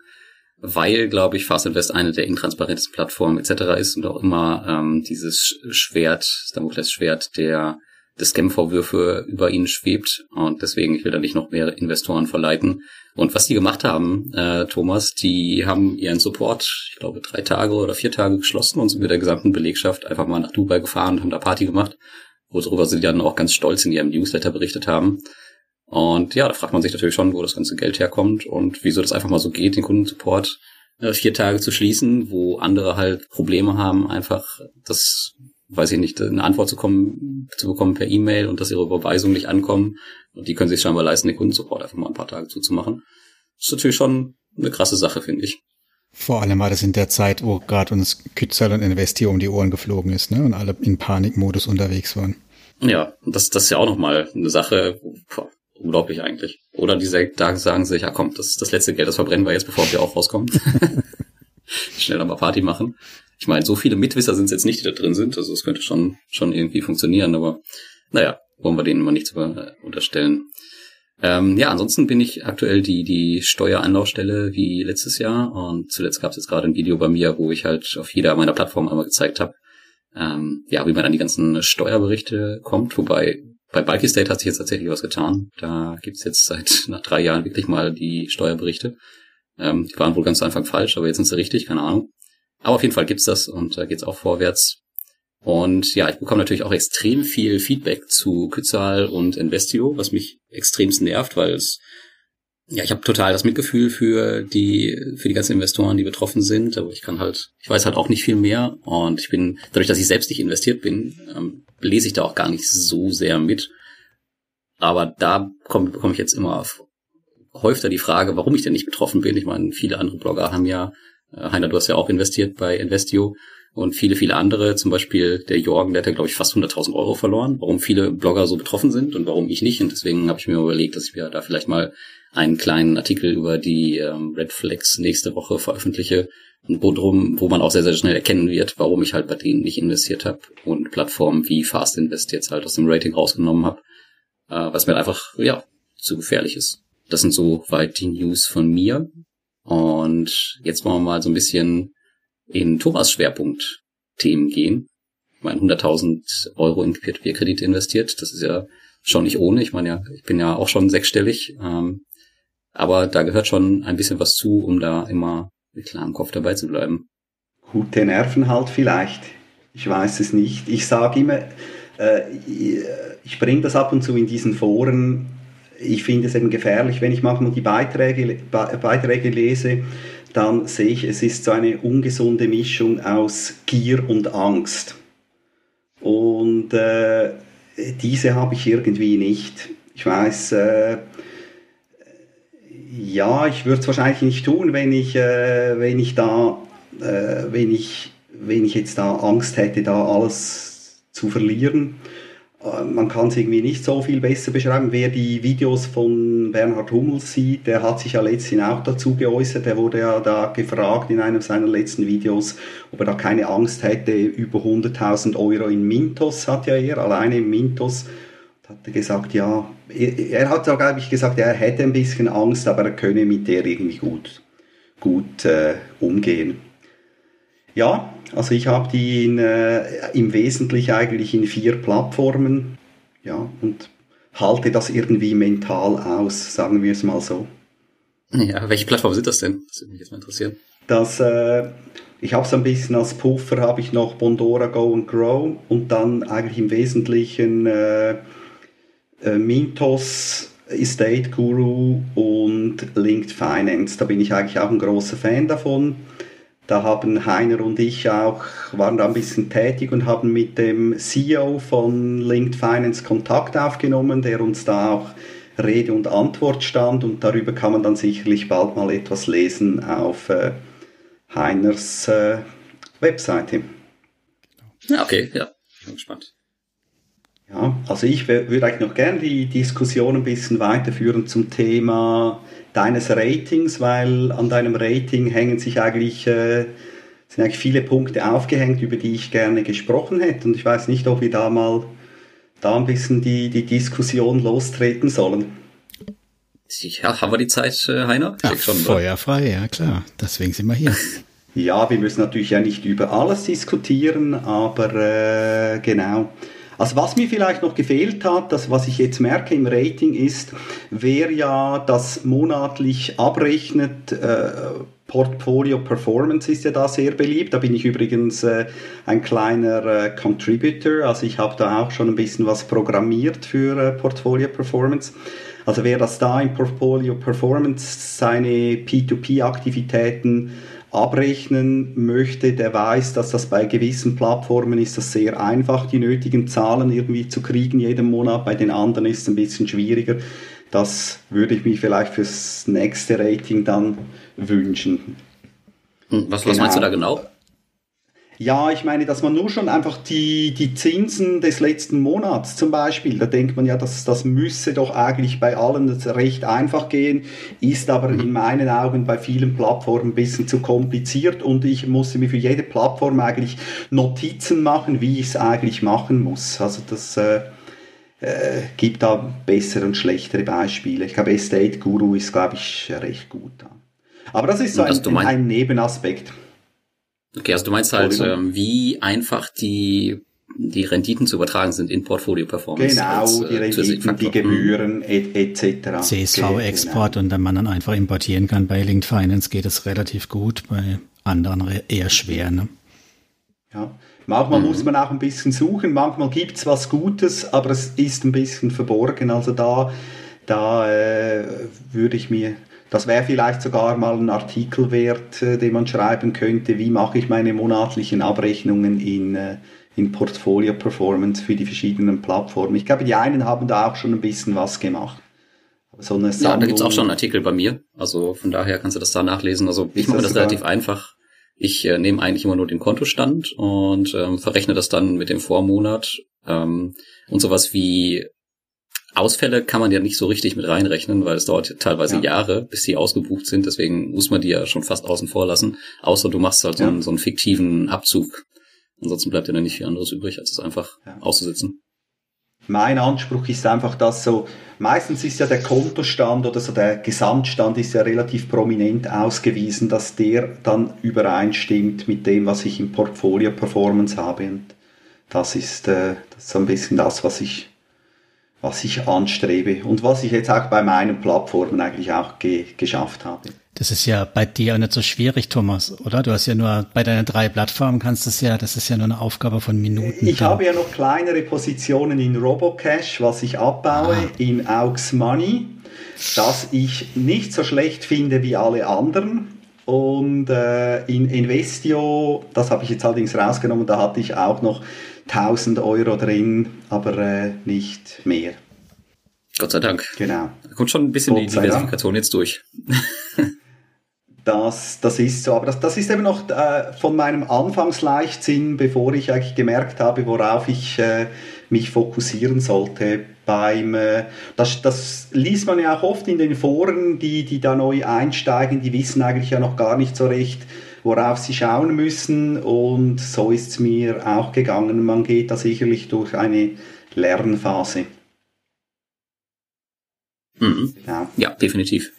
weil, glaube ich, Fast Invest eine der intransparentesten Plattformen etc. ist und auch immer ähm, dieses Schwert, Damokles Schwert der des Scam-Vorwürfe über ihnen schwebt und deswegen, ich will da nicht noch mehr Investoren verleiten. Und was die gemacht haben, äh, Thomas, die haben ihren Support, ich glaube, drei Tage oder vier Tage geschlossen und sind mit der gesamten Belegschaft einfach mal nach Dubai gefahren und haben da Party gemacht, worüber sie dann auch ganz stolz in ihrem Newsletter berichtet haben. Und ja, da fragt man sich natürlich schon, wo das ganze Geld herkommt und wieso das einfach mal so geht, den Kundensupport äh, vier Tage zu schließen, wo andere halt Probleme haben, einfach das weiß ich nicht, eine Antwort zu, kommen, zu bekommen per E-Mail und dass ihre Überweisungen nicht ankommen. Und die können sich scheinbar leisten, den Kundensupport einfach mal ein paar Tage zuzumachen. Das ist natürlich schon eine krasse Sache, finde ich. Vor allem war das in der Zeit, wo gerade uns Kützer und Investier um die Ohren geflogen ist, ne? Und alle in Panikmodus unterwegs waren. Ja, das, das ist ja auch nochmal eine Sache, boah, unglaublich eigentlich. Oder diese Tage sagen sich, ja komm, das, das letzte Geld, das verbrennen wir jetzt, bevor wir auch rauskommen. Schnell nochmal Party machen. Ich meine, so viele Mitwisser sind es jetzt nicht, die da drin sind. Also es könnte schon, schon irgendwie funktionieren, aber naja, wollen wir denen mal nichts unterstellen. Ähm, ja, ansonsten bin ich aktuell die, die Steueranlaufstelle wie letztes Jahr und zuletzt gab es jetzt gerade ein Video bei mir, wo ich halt auf jeder meiner Plattformen einmal gezeigt habe, ähm, ja, wie man an die ganzen Steuerberichte kommt, wobei bei Bulky State hat sich jetzt tatsächlich was getan. Da gibt's jetzt seit nach drei Jahren wirklich mal die Steuerberichte. Ähm, die waren wohl ganz am Anfang falsch, aber jetzt sind sie richtig, keine Ahnung. Aber auf jeden Fall gibt's das und da geht's auch vorwärts. Und ja, ich bekomme natürlich auch extrem viel Feedback zu Kützal und Investio, was mich extremst nervt, weil es ja, ich habe total das Mitgefühl für die für die ganzen Investoren, die betroffen sind, aber ich kann halt, ich weiß halt auch nicht viel mehr und ich bin dadurch, dass ich selbst nicht investiert bin, ähm, lese ich da auch gar nicht so sehr mit. Aber da komm ich jetzt immer häufiger die Frage, warum ich denn nicht betroffen bin. Ich meine, viele andere Blogger haben ja, äh, Heiner, du hast ja auch investiert bei Investio und viele, viele andere, zum Beispiel der Jorgen, der hat ja, glaube ich, fast 100.000 Euro verloren, warum viele Blogger so betroffen sind und warum ich nicht. Und deswegen habe ich mir überlegt, dass ich mir da vielleicht mal einen kleinen Artikel über die ähm, Red Flags nächste Woche veröffentliche, wo, drum, wo man auch sehr, sehr schnell erkennen wird, warum ich halt bei denen nicht investiert habe und Plattformen wie Fast Invest jetzt halt aus dem Rating rausgenommen habe, äh, was mir einfach, ja, zu gefährlich ist. Das sind so weit die News von mir. Und jetzt wollen wir mal so ein bisschen in Thomas Schwerpunkt Themen gehen. Ich meine, 100.000 Euro in Peer-to-Peer-Kredite investiert, das ist ja schon nicht ohne. Ich meine ja, ich bin ja auch schon sechsstellig. Ähm, aber da gehört schon ein bisschen was zu, um da immer mit klarem Kopf dabei zu bleiben. Gute Nerven halt vielleicht. Ich weiß es nicht. Ich sage immer, äh, ich bringe das ab und zu in diesen Foren. Ich finde es eben gefährlich, wenn ich manchmal die Beiträge, Beiträge lese, dann sehe ich, es ist so eine ungesunde Mischung aus Gier und Angst. Und äh, diese habe ich irgendwie nicht. Ich weiß, äh, ja, ich würde es wahrscheinlich nicht tun, wenn ich, äh, wenn ich da, äh, wenn ich, wenn ich jetzt da Angst hätte, da alles zu verlieren. Äh, man kann es irgendwie nicht so viel besser beschreiben. Wer die Videos von Bernhard Hummel sieht, der hat sich ja letztens auch dazu geäußert. Der wurde ja da gefragt in einem seiner letzten Videos, ob er da keine Angst hätte. Über 100.000 Euro in Mintos hat ja er, alleine in Mintos hat er gesagt, ja, er, hat sogar, glaube ich, gesagt, er hätte ein bisschen Angst, aber er könne mit der irgendwie gut, gut äh, umgehen. Ja, also ich habe die in, äh, im Wesentlichen eigentlich in vier Plattformen, ja, und halte das irgendwie mental aus, sagen wir es mal so. Ja, welche Plattformen sind das denn? Das würde mich jetzt mal interessieren. Das, äh, ich habe so ein bisschen als Puffer habe ich noch Bondora Go and Grow und dann eigentlich im Wesentlichen äh, äh, Mintos, Estate Guru und Linked Finance. Da bin ich eigentlich auch ein großer Fan davon. Da haben Heiner und ich auch, waren da ein bisschen tätig und haben mit dem CEO von Linked Finance Kontakt aufgenommen, der uns da auch Rede und Antwort stand und darüber kann man dann sicherlich bald mal etwas lesen auf äh, Heiners äh, Webseite. Okay, ja, ich bin gespannt. Ja, also ich würde eigentlich noch gerne die Diskussion ein bisschen weiterführen zum Thema deines Ratings, weil an deinem Rating hängen sich eigentlich, äh, sind eigentlich viele Punkte aufgehängt, über die ich gerne gesprochen hätte. Und ich weiß nicht, ob wir da mal da ein bisschen die, die Diskussion lostreten sollen. Ja, haben wir die Zeit, äh, Heiner? Ja, schon, feuerfrei, ja klar. Deswegen sind wir hier. ja, wir müssen natürlich ja nicht über alles diskutieren, aber äh, genau. Also was mir vielleicht noch gefehlt hat, das was ich jetzt merke im Rating ist, wer ja das monatlich abrechnet, äh, Portfolio Performance ist ja da sehr beliebt. Da bin ich übrigens äh, ein kleiner äh, Contributor, also ich habe da auch schon ein bisschen was programmiert für äh, Portfolio Performance. Also wer das da im Portfolio Performance seine P2P-Aktivitäten abrechnen möchte, der weiß, dass das bei gewissen Plattformen ist das sehr einfach, die nötigen Zahlen irgendwie zu kriegen jeden Monat. Bei den anderen ist es ein bisschen schwieriger. Das würde ich mir vielleicht fürs nächste Rating dann wünschen. Hm, was, was genau. meinst du da genau? Ja, ich meine, dass man nur schon einfach die, die Zinsen des letzten Monats zum Beispiel, da denkt man ja, dass das müsse doch eigentlich bei allen recht einfach gehen, ist aber mhm. in meinen Augen bei vielen Plattformen ein bisschen zu kompliziert und ich musste mir für jede Plattform eigentlich Notizen machen, wie ich es eigentlich machen muss. Also das äh, äh, gibt da bessere und schlechtere Beispiele. Ich glaube, Estate Guru ist, glaube ich, recht gut. Aber das ist so ein, ein Nebenaspekt. Okay, also du meinst halt, ähm, wie einfach die die Renditen zu übertragen sind in Portfolio Performance. Genau, als, äh, die Renditen, die Gebühren etc. Et CSV-Export und dann man dann einfach importieren kann. Bei Linked Finance geht es relativ gut, bei anderen eher schwer. Ne? Ja. Manchmal mhm. muss man auch ein bisschen suchen, manchmal gibt es was Gutes, aber es ist ein bisschen verborgen. Also da, da äh, würde ich mir, das wäre vielleicht sogar mal ein Artikel wert, äh, den man schreiben könnte, wie mache ich meine monatlichen Abrechnungen in, äh, in Portfolio Performance für die verschiedenen Plattformen. Ich glaube, die einen haben da auch schon ein bisschen was gemacht. So eine ja, da gibt's auch schon einen Artikel bei mir. Also von daher kannst du das da nachlesen. Also ich mache das, das relativ einfach. Ich äh, nehme eigentlich immer nur den Kontostand und ähm, verrechne das dann mit dem Vormonat. Ähm, und sowas wie Ausfälle kann man ja nicht so richtig mit reinrechnen, weil es dauert teilweise ja. Jahre, bis die ausgebucht sind. Deswegen muss man die ja schon fast außen vor lassen. Außer du machst halt ja. so, einen, so einen fiktiven Abzug Ansonsten bleibt ja dann nicht viel anderes übrig, als es einfach ja. auszusitzen. Mein Anspruch ist einfach, dass so, meistens ist ja der Kontostand oder so der Gesamtstand ist ja relativ prominent ausgewiesen, dass der dann übereinstimmt mit dem, was ich im Portfolio Performance habe. Und das ist, äh, das ist so ein bisschen das, was ich, was ich anstrebe und was ich jetzt auch bei meinen Plattformen eigentlich auch ge geschafft habe. Das ist ja bei dir auch nicht so schwierig, Thomas, oder? Du hast ja nur bei deinen drei Plattformen kannst du es ja, das ist ja nur eine Aufgabe von Minuten. Ich da. habe ja noch kleinere Positionen in Robocash, was ich abbaue, ah. in Aux Money, das ich nicht so schlecht finde wie alle anderen. Und äh, in Investio, das habe ich jetzt allerdings rausgenommen, da hatte ich auch noch 1000 Euro drin, aber äh, nicht mehr. Gott sei Dank. Genau. Da kommt schon ein bisschen die Diversifikation jetzt durch. Das, das ist so, aber das, das ist eben noch äh, von meinem Anfangsleichtsinn, bevor ich eigentlich gemerkt habe, worauf ich äh, mich fokussieren sollte. Beim, äh, das, das liest man ja auch oft in den Foren, die, die da neu einsteigen, die wissen eigentlich ja noch gar nicht so recht, worauf sie schauen müssen. Und so ist es mir auch gegangen. Man geht da sicherlich durch eine Lernphase. Mhm. Ja. ja, definitiv.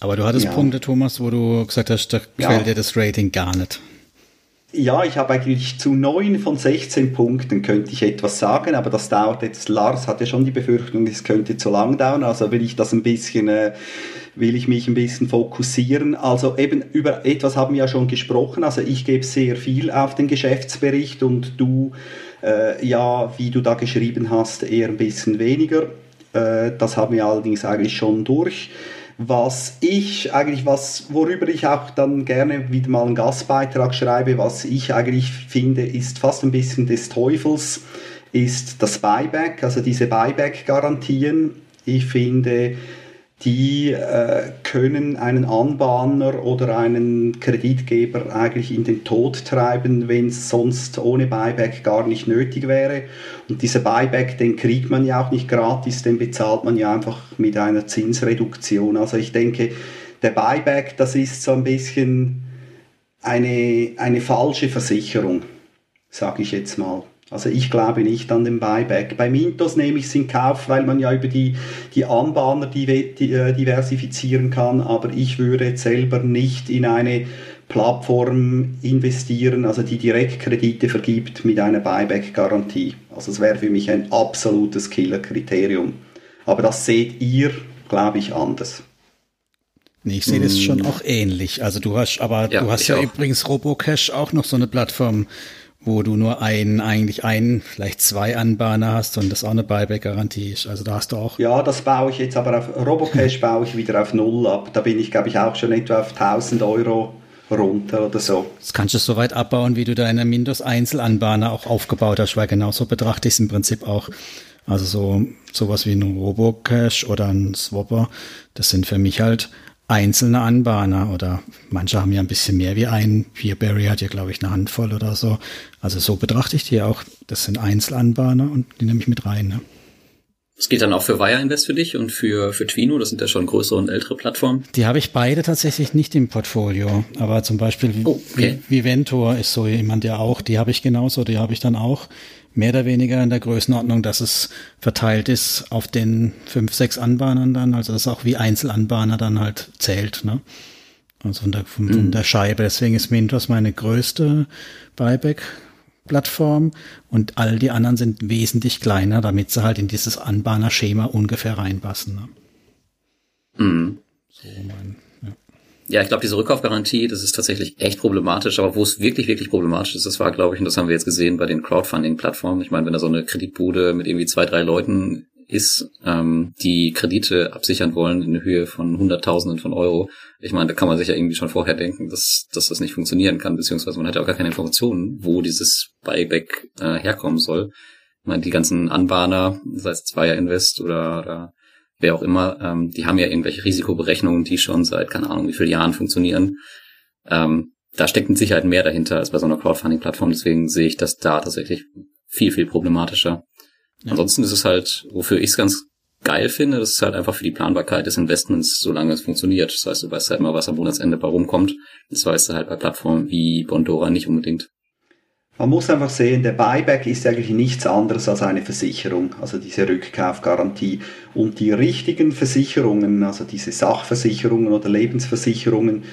Aber du hattest ja. Punkte, Thomas, wo du gesagt hast, da gefällt dir das Rating gar nicht. Ja, ich habe eigentlich zu neun von 16 Punkten könnte ich etwas sagen, aber das dauert jetzt. Lars hat ja schon die Befürchtung, es könnte zu lang dauern, also will ich das ein bisschen, äh, will ich mich ein bisschen fokussieren. Also eben über etwas haben wir ja schon gesprochen, also ich gebe sehr viel auf den Geschäftsbericht und du, äh, ja, wie du da geschrieben hast, eher ein bisschen weniger. Äh, das haben wir allerdings eigentlich schon durch was ich eigentlich, was, worüber ich auch dann gerne wieder mal einen Gastbeitrag schreibe, was ich eigentlich finde, ist fast ein bisschen des Teufels, ist das Buyback, also diese Buyback-Garantien. Ich finde, die äh, können einen Anbahner oder einen Kreditgeber eigentlich in den Tod treiben, wenn es sonst ohne Buyback gar nicht nötig wäre. Und dieser Buyback, den kriegt man ja auch nicht gratis, den bezahlt man ja einfach mit einer Zinsreduktion. Also ich denke, der Buyback, das ist so ein bisschen eine, eine falsche Versicherung, sage ich jetzt mal. Also ich glaube nicht an den Buyback. Bei Mintos nehme ich es in Kauf, weil man ja über die, die Anbahner äh, diversifizieren kann, aber ich würde jetzt selber nicht in eine Plattform investieren, also die Direktkredite vergibt mit einer Buyback-Garantie. Also es wäre für mich ein absolutes Killer-Kriterium. Aber das seht ihr, glaube ich, anders. Nee, ich sehe das schon mm. auch ähnlich. Also du hast, aber ja, du hast ja auch. übrigens Robocash auch noch so eine Plattform, wo du nur einen, eigentlich einen, vielleicht zwei Anbahner hast und das auch eine Buyback-Garantie ist. Also da hast du auch. Ja, das baue ich jetzt aber auf Robocash baue ich wieder auf Null ab. Da bin ich, glaube ich, auch schon etwa auf 1000 Euro runter oder so. Das kannst du so weit abbauen, wie du deine Windows Einzelanbahner auch aufgebaut hast, weil genauso betrachte ich es im Prinzip auch. Also so sowas wie ein Robocash oder ein Swapper, das sind für mich halt einzelne Anbahner oder manche haben ja ein bisschen mehr wie ein. Peerberry hat ja, glaube ich, eine Handvoll oder so. Also so betrachte ich die auch. Das sind Einzelanbahner und die nehme ich mit rein. Ne? Das geht dann auch für Wire Invest für dich und für, für Twino, das sind ja schon größere und ältere Plattformen. Die habe ich beide tatsächlich nicht im Portfolio. Aber zum Beispiel oh, okay. Viventor ist so jemand ja auch, die habe ich genauso, die habe ich dann auch mehr oder weniger in der Größenordnung, dass es verteilt ist auf den fünf, sechs Anbahnern dann, also dass auch wie Einzelanbahner dann halt zählt. Ne? Also von der, von, von der Scheibe. Deswegen ist Mintos meine größte Buyback-Plattform und all die anderen sind wesentlich kleiner, damit sie halt in dieses Anbahner-Schema ungefähr reinpassen. Ne? Mhm. So mein, ja. ich glaube, diese Rückkaufgarantie, das ist tatsächlich echt problematisch, aber wo es wirklich, wirklich problematisch ist, das war, glaube ich, und das haben wir jetzt gesehen bei den Crowdfunding-Plattformen. Ich meine, wenn da so eine Kreditbude mit irgendwie zwei, drei Leuten ist, ähm, die Kredite absichern wollen in Höhe von Hunderttausenden von Euro. Ich meine, da kann man sich ja irgendwie schon vorher denken, dass, dass das nicht funktionieren kann, beziehungsweise man hat ja auch gar keine Informationen, wo dieses Buyback äh, herkommen soll. Ich meine, die ganzen Anbahner, sei es Zweier Invest oder, oder wer auch immer, ähm, die haben ja irgendwelche Risikoberechnungen, die schon seit, keine Ahnung, wie vielen Jahren funktionieren. Ähm, da steckt mit Sicherheit mehr dahinter als bei so einer Crowdfunding-Plattform, deswegen sehe ich das da tatsächlich viel, viel problematischer. Ja. Ansonsten ist es halt, wofür ich es ganz geil finde, das ist halt einfach für die Planbarkeit des Investments, solange es funktioniert. Das heißt, du weißt halt mal, was am Monatsende bei rumkommt. Das weißt du halt bei Plattformen wie Bondora nicht unbedingt. Man muss einfach sehen, der Buyback ist eigentlich nichts anderes als eine Versicherung, also diese Rückkaufgarantie. Und die richtigen Versicherungen, also diese Sachversicherungen oder Lebensversicherungen,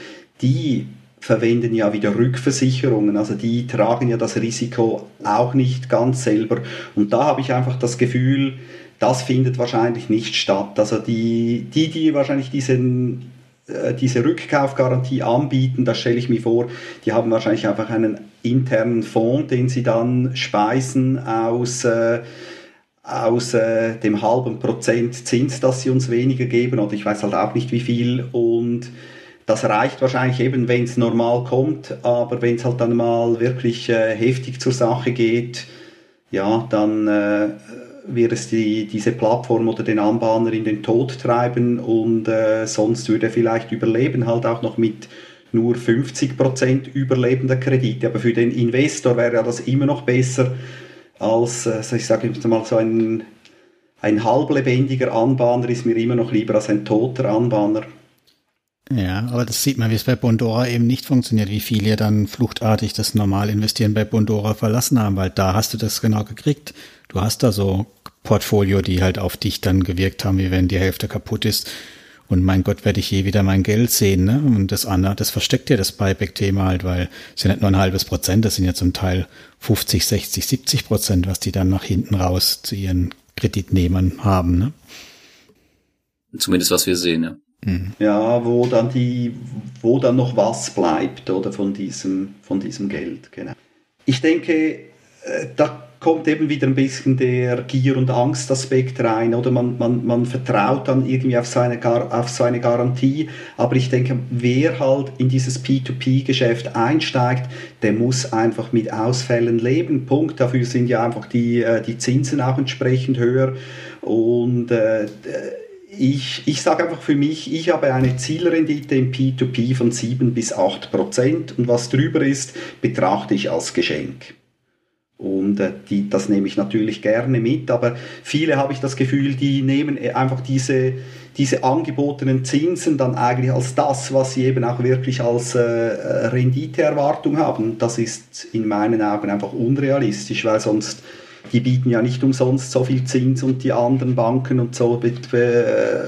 die verwenden ja wieder Rückversicherungen, also die tragen ja das Risiko auch nicht ganz selber. Und da habe ich einfach das Gefühl, das findet wahrscheinlich nicht statt. Also die, die, die wahrscheinlich diesen, äh, diese Rückkaufgarantie anbieten, das stelle ich mir vor, die haben wahrscheinlich einfach einen internen Fonds, den sie dann speisen aus, äh, aus äh, dem halben Prozent Zins, das sie uns weniger geben, oder ich weiß halt auch nicht wie viel. Und das reicht wahrscheinlich eben, wenn es normal kommt, aber wenn es halt dann mal wirklich äh, heftig zur Sache geht, ja, dann äh, wird es die, diese Plattform oder den Anbahner in den Tod treiben. Und äh, sonst würde er vielleicht überleben, halt auch noch mit nur 50% überlebender Kredite. Aber für den Investor wäre ja das immer noch besser als, also ich sage jetzt mal so ein, ein halblebendiger Anbahner ist mir immer noch lieber als ein toter Anbahner. Ja, aber das sieht man, wie es bei Bondora eben nicht funktioniert, wie viele dann fluchtartig das normal investieren bei Bondora verlassen haben, weil da hast du das genau gekriegt. Du hast da so Portfolio, die halt auf dich dann gewirkt haben, wie wenn die Hälfte kaputt ist. Und mein Gott, werde ich je wieder mein Geld sehen, ne? Und das andere, das versteckt ja das Buyback-Thema halt, weil es ja nicht nur ein halbes Prozent, das sind ja zum Teil 50, 60, 70 Prozent, was die dann nach hinten raus zu ihren Kreditnehmern haben, ne? Zumindest was wir sehen, ja. Mhm. Ja, wo dann die, wo dann noch was bleibt, oder von diesem, von diesem Geld, genau. Ich denke, äh, da kommt eben wieder ein bisschen der Gier- und Angstaspekt rein, oder? Man, man, man vertraut dann irgendwie auf seine, auf seine Garantie, aber ich denke, wer halt in dieses P2P-Geschäft einsteigt, der muss einfach mit Ausfällen leben, Punkt. Dafür sind ja einfach die, äh, die Zinsen auch entsprechend höher. Und äh, ich, ich sage einfach für mich, ich habe eine Zielrendite im P2P von 7 bis 8 Prozent. Und was drüber ist, betrachte ich als Geschenk. Und äh, die, das nehme ich natürlich gerne mit, aber viele habe ich das Gefühl, die nehmen äh, einfach diese, diese angebotenen Zinsen dann eigentlich als das, was sie eben auch wirklich als äh, Renditeerwartung haben. Das ist in meinen Augen einfach unrealistisch, weil sonst die bieten ja nicht umsonst so viel Zins und die anderen Banken und so äh,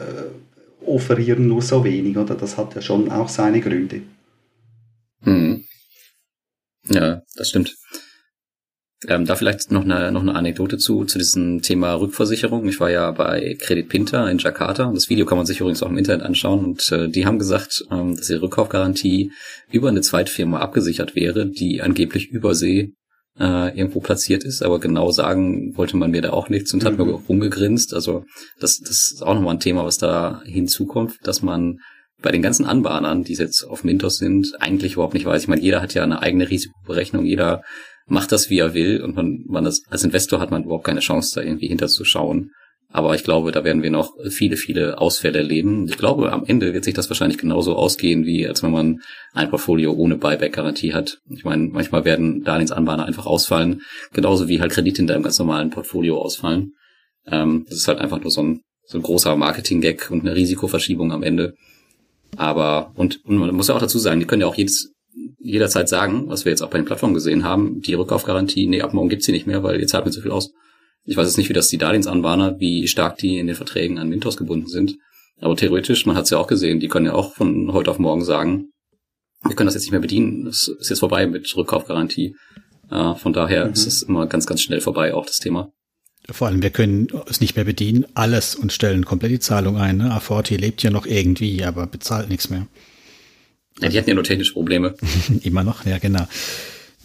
offerieren nur so wenig, oder? Das hat ja schon auch seine Gründe. Hm. Ja, das stimmt. Ähm, da vielleicht noch eine, noch eine Anekdote zu, zu diesem Thema Rückversicherung. Ich war ja bei Credit Pinter in Jakarta. Das Video kann man sich übrigens auch im Internet anschauen. Und äh, die haben gesagt, ähm, dass ihre Rückkaufgarantie über eine Zweitfirma abgesichert wäre, die angeblich übersee äh, irgendwo platziert ist, aber genau sagen wollte man mir da auch nichts und mhm. hat mir rumgegrinst. Also das, das ist auch nochmal ein Thema, was da hinzukommt, dass man bei den ganzen Anbahnern, die jetzt auf Mintos sind, eigentlich überhaupt nicht weiß. Ich meine, jeder hat ja eine eigene Risikoberechnung, jeder macht das, wie er will und man, man das, als Investor hat man überhaupt keine Chance, da irgendwie hinterzuschauen. Aber ich glaube, da werden wir noch viele, viele Ausfälle erleben. Ich glaube, am Ende wird sich das wahrscheinlich genauso ausgehen, wie als wenn man ein Portfolio ohne Buyback-Garantie hat. Ich meine, manchmal werden Darlehensanbahner einfach ausfallen, genauso wie halt Kredite in deinem ganz normalen Portfolio ausfallen. Ähm, das ist halt einfach nur so ein, so ein großer Marketing-Gag und eine Risikoverschiebung am Ende. Aber, und, und man muss ja auch dazu sagen, die können ja auch jedes, jederzeit sagen, was wir jetzt auch bei den Plattformen gesehen haben, die Rückkaufgarantie, nee, ab morgen gibt's sie nicht mehr, weil ihr zahlt mir zu viel aus. Ich weiß jetzt nicht, wie das die Darlehensanbahner, wie stark die in den Verträgen an Mintos gebunden sind. Aber theoretisch, man hat es ja auch gesehen, die können ja auch von heute auf morgen sagen, wir können das jetzt nicht mehr bedienen. Es ist jetzt vorbei mit Rückkaufgarantie. Äh, von daher mhm. ist es immer ganz, ganz schnell vorbei, auch das Thema. Vor allem, wir können es nicht mehr bedienen, alles und stellen komplett die Zahlung ein. Ne? Aforti lebt ja noch irgendwie, aber bezahlt nichts mehr. Ja, die hatten ja nur technische Probleme. Immer noch, ja, genau.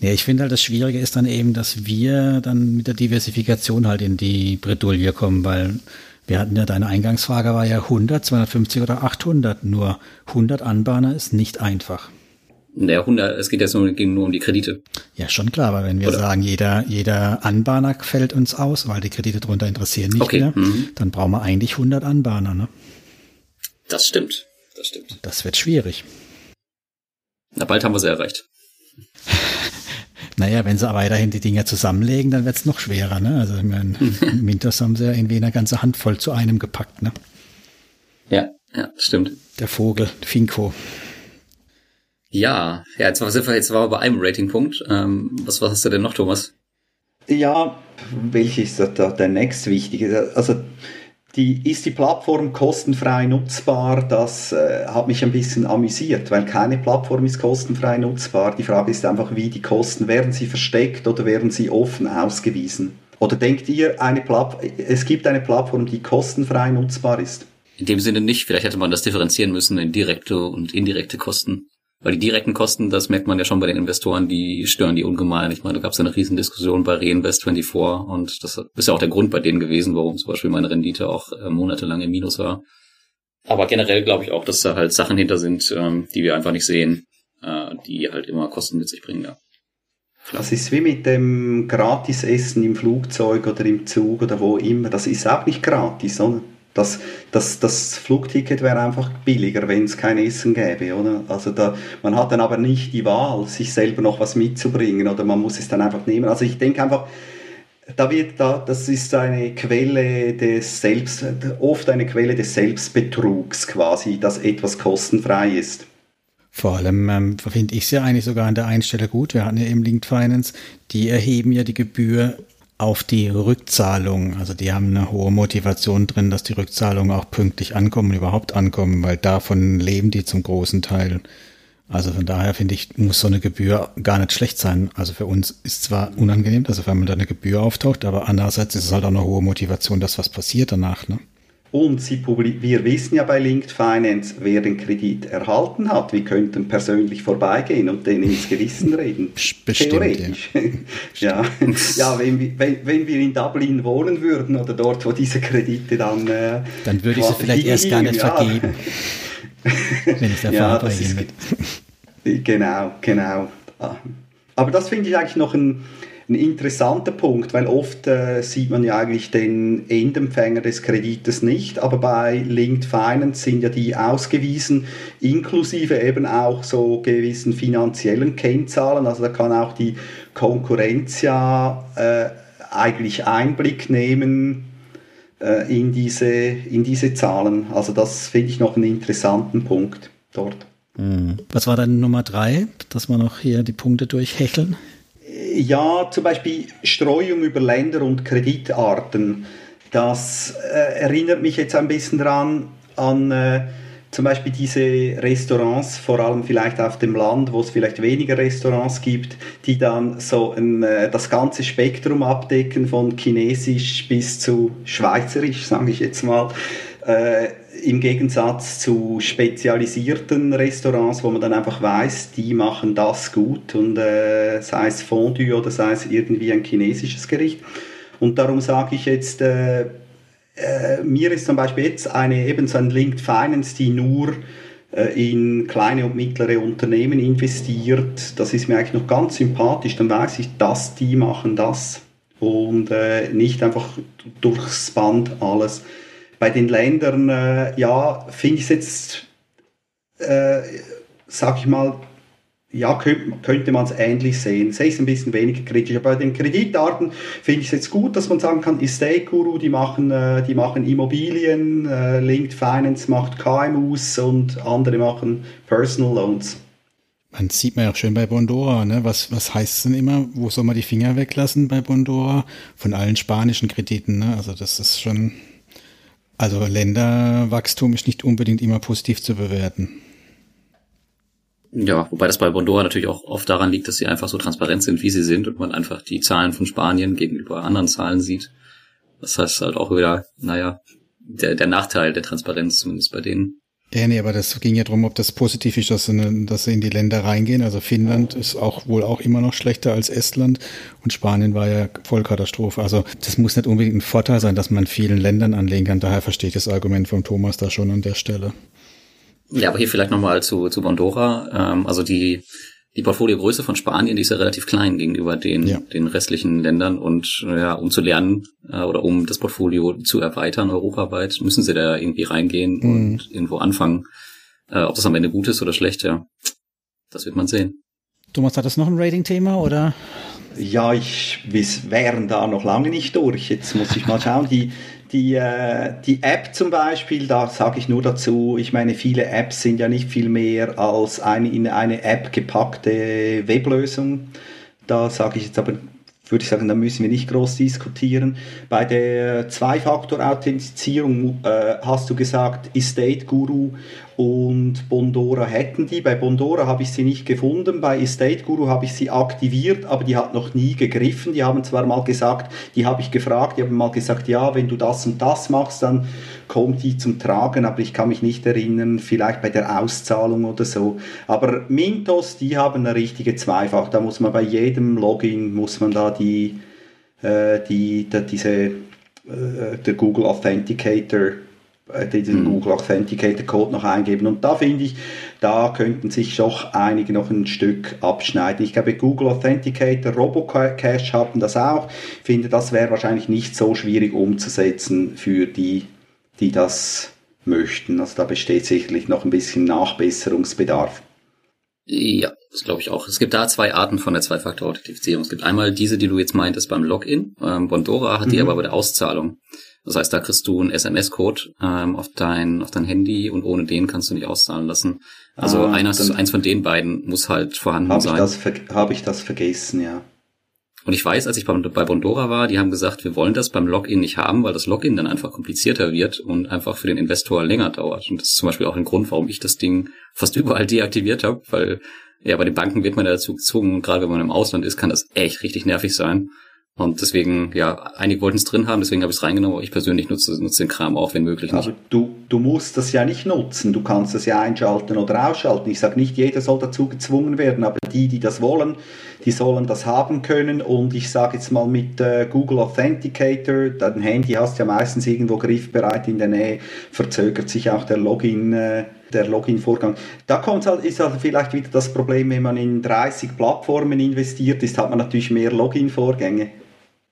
Ja, ich finde halt, das Schwierige ist dann eben, dass wir dann mit der Diversifikation halt in die Bredouille kommen, weil wir hatten ja, deine Eingangsfrage war ja 100, 250 oder 800. Nur 100 Anbahner ist nicht einfach. Naja, 100, es geht jetzt nur, ging nur um die Kredite. Ja, schon klar, aber wenn wir Oder? sagen, jeder, jeder Anbahner fällt uns aus, weil die Kredite darunter interessieren nicht okay. mehr, mhm. dann brauchen wir eigentlich 100 Anbahner, ne? Das stimmt, das stimmt. Das wird schwierig. Na, bald haben wir sie erreicht. Naja, wenn sie weiterhin die Dinger zusammenlegen, dann wird's noch schwerer, ne? Also ich meine, im Winters haben sie ja irgendwie eine ganze Handvoll zu einem gepackt, ne? Ja, ja, stimmt. Der Vogel, Finko. Ja, ja, jetzt, wir, jetzt waren wir bei einem Ratingpunkt. Ähm, was, was hast du denn noch, Thomas? Ja, welches ist der, der nächstwichtige? Also die, ist die Plattform kostenfrei nutzbar? Das äh, hat mich ein bisschen amüsiert, weil keine Plattform ist kostenfrei nutzbar. Die Frage ist einfach, wie die Kosten, werden sie versteckt oder werden sie offen ausgewiesen? Oder denkt ihr, eine es gibt eine Plattform, die kostenfrei nutzbar ist? In dem Sinne nicht. Vielleicht hätte man das differenzieren müssen in direkte und indirekte Kosten. Weil die direkten Kosten, das merkt man ja schon bei den Investoren, die stören die ungemein. Ich meine, da gab es eine riesen Diskussion bei Reinvest24 und das ist ja auch der Grund bei denen gewesen, warum zum Beispiel meine Rendite auch äh, monatelang im Minus war. Aber generell glaube ich auch, dass da halt Sachen hinter sind, ähm, die wir einfach nicht sehen, äh, die halt immer Kosten mit sich bringen, ja. Das ist wie mit dem Gratisessen im Flugzeug oder im Zug oder wo immer. Das ist auch nicht gratis, oder? Das, das, das Flugticket wäre einfach billiger, wenn es kein Essen gäbe, oder? Also da, man hat dann aber nicht die Wahl, sich selber noch was mitzubringen, oder man muss es dann einfach nehmen. Also ich denke einfach, da wird da, das ist eine Quelle des Selbst, oft eine Quelle des Selbstbetrugs quasi, dass etwas kostenfrei ist. Vor allem ähm, finde ich es ja eigentlich sogar an der einen Stelle gut. Wir hatten ja eben Linked Finance, die erheben ja die Gebühr auf die Rückzahlung. Also die haben eine hohe Motivation drin, dass die Rückzahlungen auch pünktlich ankommen, überhaupt ankommen, weil davon leben die zum großen Teil. Also von daher finde ich, muss so eine Gebühr gar nicht schlecht sein. Also für uns ist zwar unangenehm, also wenn man da eine Gebühr auftaucht, aber andererseits ist es halt auch eine hohe Motivation, dass was passiert danach. Ne? Und sie wir wissen ja bei Linked Finance, wer den Kredit erhalten hat. Wir könnten persönlich vorbeigehen und denen ins Gewissen reden. Bestimmt, Theoretisch. Ja, ja. ja wenn, wir, wenn, wenn, wir in Dublin wohnen würden oder dort, wo diese Kredite dann. Äh, dann würde ich sie vielleicht erst gar nicht ja. vergeben. wenn ich da ja, das ist, Genau, genau. Aber das finde ich eigentlich noch ein ein interessanter Punkt, weil oft äh, sieht man ja eigentlich den Endempfänger des Kredites nicht, aber bei Linked Finance sind ja die ausgewiesen, inklusive eben auch so gewissen finanziellen Kennzahlen. Also da kann auch die Konkurrenz ja äh, eigentlich Einblick nehmen äh, in, diese, in diese Zahlen. Also das finde ich noch einen interessanten Punkt dort. Hm. Was war dann Nummer drei, dass wir noch hier die Punkte durchhecheln? Ja, zum Beispiel Streuung über Länder und Kreditarten. Das äh, erinnert mich jetzt ein bisschen daran an äh, zum Beispiel diese Restaurants, vor allem vielleicht auf dem Land, wo es vielleicht weniger Restaurants gibt, die dann so ein, äh, das ganze Spektrum abdecken von Chinesisch bis zu Schweizerisch, sage ich jetzt mal. Im Gegensatz zu spezialisierten Restaurants, wo man dann einfach weiß, die machen das gut und äh, sei es Fondue oder sei es irgendwie ein chinesisches Gericht. Und darum sage ich jetzt, äh, äh, mir ist zum Beispiel jetzt eine eben so ein Linked Finance, die nur äh, in kleine und mittlere Unternehmen investiert. Das ist mir eigentlich noch ganz sympathisch. Dann weiß ich, dass die machen das und äh, nicht einfach durchs Band alles bei den Ländern, äh, ja, finde ich es jetzt, äh, sag ich mal, ja, könnte, man es ähnlich sehen. Sehe ich es ein bisschen weniger kritisch. Aber bei den Kreditarten finde ich es jetzt gut, dass man sagen kann, Estate Guru, die machen, äh, die machen Immobilien, äh, Linked Finance macht KMUs und andere machen Personal Loans. Man sieht man ja auch schön bei Bondora, ne? Was, was heißt es denn immer? Wo soll man die Finger weglassen bei Bondora? Von allen spanischen Krediten, ne? Also das ist schon also Länderwachstum ist nicht unbedingt immer positiv zu bewerten. Ja, wobei das bei Bondora natürlich auch oft daran liegt, dass sie einfach so transparent sind, wie sie sind und man einfach die Zahlen von Spanien gegenüber anderen Zahlen sieht. Das heißt halt auch wieder, naja, der, der Nachteil der Transparenz zumindest bei denen. Ja, nee, aber das ging ja darum, ob das positiv ist, dass sie, dass sie in die Länder reingehen. Also Finnland ist auch wohl auch immer noch schlechter als Estland und Spanien war ja Vollkatastrophe. Also das muss nicht unbedingt ein Vorteil sein, dass man vielen Ländern anlegen kann. Daher verstehe ich das Argument von Thomas da schon an der Stelle. Ja, aber hier vielleicht nochmal zu, zu Bondora. Ähm, also die, die Portfoliogröße von Spanien, die ist ja relativ klein gegenüber den, ja. den restlichen Ländern. Und ja, um zu lernen äh, oder um das Portfolio zu erweitern europaweit, müssen sie da irgendwie reingehen mhm. und irgendwo anfangen. Äh, ob das am Ende gut ist oder schlecht, ja, das wird man sehen. Thomas, hat das noch ein Rating-Thema oder? Ja, ich, wir wären da noch lange nicht durch. Jetzt muss ich mal schauen. Die, die, äh, die App zum Beispiel, da sage ich nur dazu, ich meine, viele Apps sind ja nicht viel mehr als eine in eine App gepackte Weblösung. Da sage ich jetzt aber würde ich sagen, da müssen wir nicht groß diskutieren. Bei der Zwei-Faktor-Authentifizierung äh, hast du gesagt, Estate Guru und Bondora hätten die. Bei Bondora habe ich sie nicht gefunden, bei Estate Guru habe ich sie aktiviert, aber die hat noch nie gegriffen. Die haben zwar mal gesagt, die habe ich gefragt, die haben mal gesagt, ja, wenn du das und das machst, dann kommt die zum Tragen, aber ich kann mich nicht erinnern, vielleicht bei der Auszahlung oder so. Aber Mintos, die haben eine richtige Zweifach. Da muss man bei jedem Login, muss man da die, äh, die, die diese, äh, der Google Authenticator diesen mhm. Google Authenticator Code noch eingeben. Und da finde ich, da könnten sich doch einige noch ein Stück abschneiden. Ich glaube, Google Authenticator, Robocache hatten das auch. Ich finde, das wäre wahrscheinlich nicht so schwierig umzusetzen für die, die das möchten. Also da besteht sicherlich noch ein bisschen Nachbesserungsbedarf. Ja, das glaube ich auch. Es gibt da zwei Arten von der Zwei-Faktor-Authentifizierung. Es gibt einmal diese, die du jetzt meintest beim Login. Ähm, Bondora hat mhm. die aber bei der Auszahlung. Das heißt, da kriegst du einen SMS-Code ähm, auf dein auf dein Handy und ohne den kannst du nicht auszahlen lassen. Also ah, eines, eins von den beiden muss halt vorhanden hab sein. Habe ich das vergessen, ja. Und ich weiß, als ich bei, bei Bondora war, die haben gesagt, wir wollen das beim Login nicht haben, weil das Login dann einfach komplizierter wird und einfach für den Investor länger dauert. Und das ist zum Beispiel auch ein Grund, warum ich das Ding fast überall deaktiviert habe, weil ja bei den Banken wird man dazu gezwungen, gerade wenn man im Ausland ist, kann das echt richtig nervig sein. Und deswegen, ja, einige wollten es drin haben, deswegen habe ich es reingenommen, aber ich persönlich nutze, nutze den Kram auch, wenn möglich. Nicht. Du, du musst das ja nicht nutzen, du kannst das ja einschalten oder ausschalten. Ich sage nicht, jeder soll dazu gezwungen werden, aber die, die das wollen, die sollen das haben können. Und ich sage jetzt mal mit äh, Google Authenticator, dein Handy hast ja meistens irgendwo griffbereit in der Nähe, verzögert sich auch der Login. Äh, der Login-Vorgang. Da kommt halt, ist halt vielleicht wieder das Problem, wenn man in 30 Plattformen investiert ist, hat man natürlich mehr Login-Vorgänge.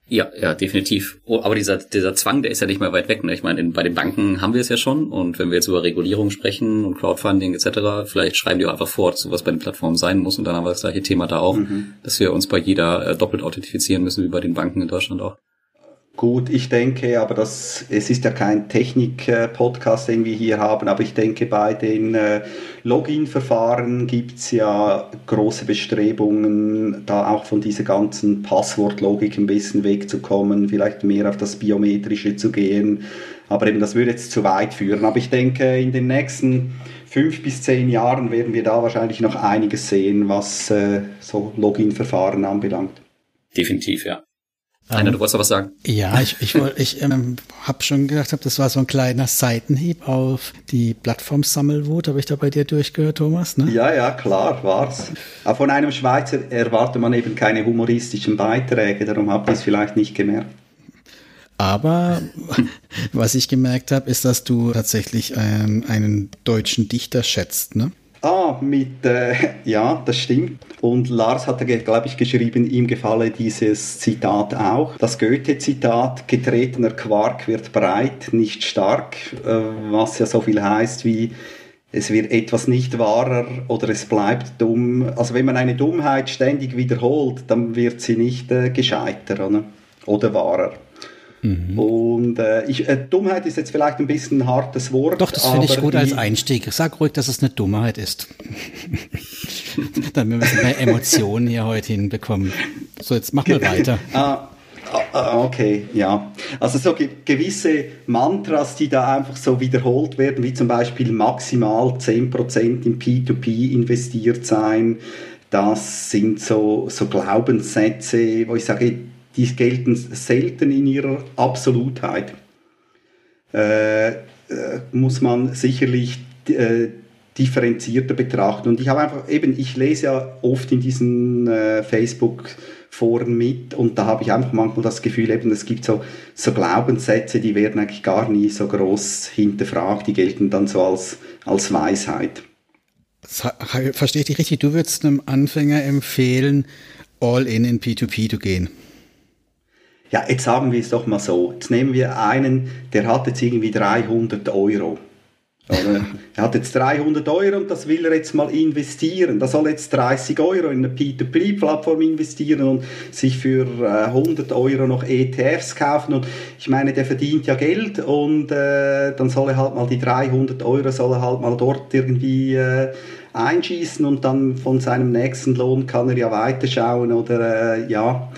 Ja, ja, definitiv. Oh, aber dieser, dieser Zwang, der ist ja nicht mehr weit weg. Ne? Ich meine, in, bei den Banken haben wir es ja schon. Und wenn wir jetzt über Regulierung sprechen und Crowdfunding etc., vielleicht schreiben die auch einfach vor, was bei den Plattformen sein muss. Und dann haben wir das gleiche Thema da auch, mhm. dass wir uns bei jeder äh, doppelt authentifizieren müssen, wie bei den Banken in Deutschland auch. Gut, ich denke, aber das, es ist ja kein Technik-Podcast, den wir hier haben, aber ich denke, bei den äh, Login-Verfahren gibt's ja große Bestrebungen, da auch von dieser ganzen Passwortlogik ein bisschen wegzukommen, vielleicht mehr auf das Biometrische zu gehen. Aber eben, das würde jetzt zu weit führen. Aber ich denke, in den nächsten fünf bis zehn Jahren werden wir da wahrscheinlich noch einiges sehen, was äh, so Login-Verfahren anbelangt. Definitiv, ja. Einer, du wolltest noch was sagen? Ja, ich, ich, ich ähm, habe schon gedacht, das war so ein kleiner Seitenhieb auf die Plattform Sammelwut. Habe ich da bei dir durchgehört, Thomas? Ne? Ja, ja, klar, war's. Aber von einem Schweizer erwartet man eben keine humoristischen Beiträge, darum habt ihr es vielleicht nicht gemerkt. Aber was ich gemerkt habe, ist, dass du tatsächlich ähm, einen deutschen Dichter schätzt, ne? Ah, mit, äh, ja, das stimmt. Und Lars hatte, glaube ich, geschrieben, ihm gefalle dieses Zitat auch. Das Goethe-Zitat, getretener Quark wird breit, nicht stark, äh, was ja so viel heißt wie, es wird etwas nicht wahrer oder es bleibt dumm. Also wenn man eine Dummheit ständig wiederholt, dann wird sie nicht äh, gescheiter oder, oder wahrer. Mhm. Und äh, ich, äh, Dummheit ist jetzt vielleicht ein bisschen ein hartes Wort. Doch, das finde ich gut als Einstieg. Sag ruhig, dass es eine Dummheit ist. Dann wir müssen mehr Emotionen hier heute hinbekommen. So, jetzt mach mal weiter. Ah, Ah, okay, ja. Also so ge gewisse Mantras, die da einfach so wiederholt werden, wie zum Beispiel maximal 10% in P2P investiert sein, das sind so, so Glaubenssätze, wo ich sage, die gelten selten in ihrer Absolutheit. Äh, äh, muss man sicherlich äh, differenzierter betrachten. Und ich habe einfach eben, ich lese ja oft in diesen äh, Facebook Foren mit und da habe ich einfach manchmal das Gefühl, eben es gibt so, so Glaubenssätze, die werden eigentlich gar nie so groß hinterfragt, die gelten dann so als, als Weisheit. Verstehe ich dich richtig? Du würdest einem Anfänger empfehlen, all in in P2P zu gehen? Ja, jetzt sagen wir es doch mal so. Jetzt nehmen wir einen, der hat jetzt irgendwie 300 Euro. er hat jetzt 300 Euro und das will er jetzt mal investieren. Da soll jetzt 30 Euro in eine P2P-Plattform investieren und sich für 100 äh, Euro noch ETFs kaufen. Und ich meine, der verdient ja Geld und äh, dann soll er halt mal die 300 Euro, soll er halt mal dort irgendwie äh, einschießen und dann von seinem nächsten Lohn kann er ja weiterschauen oder äh, ja.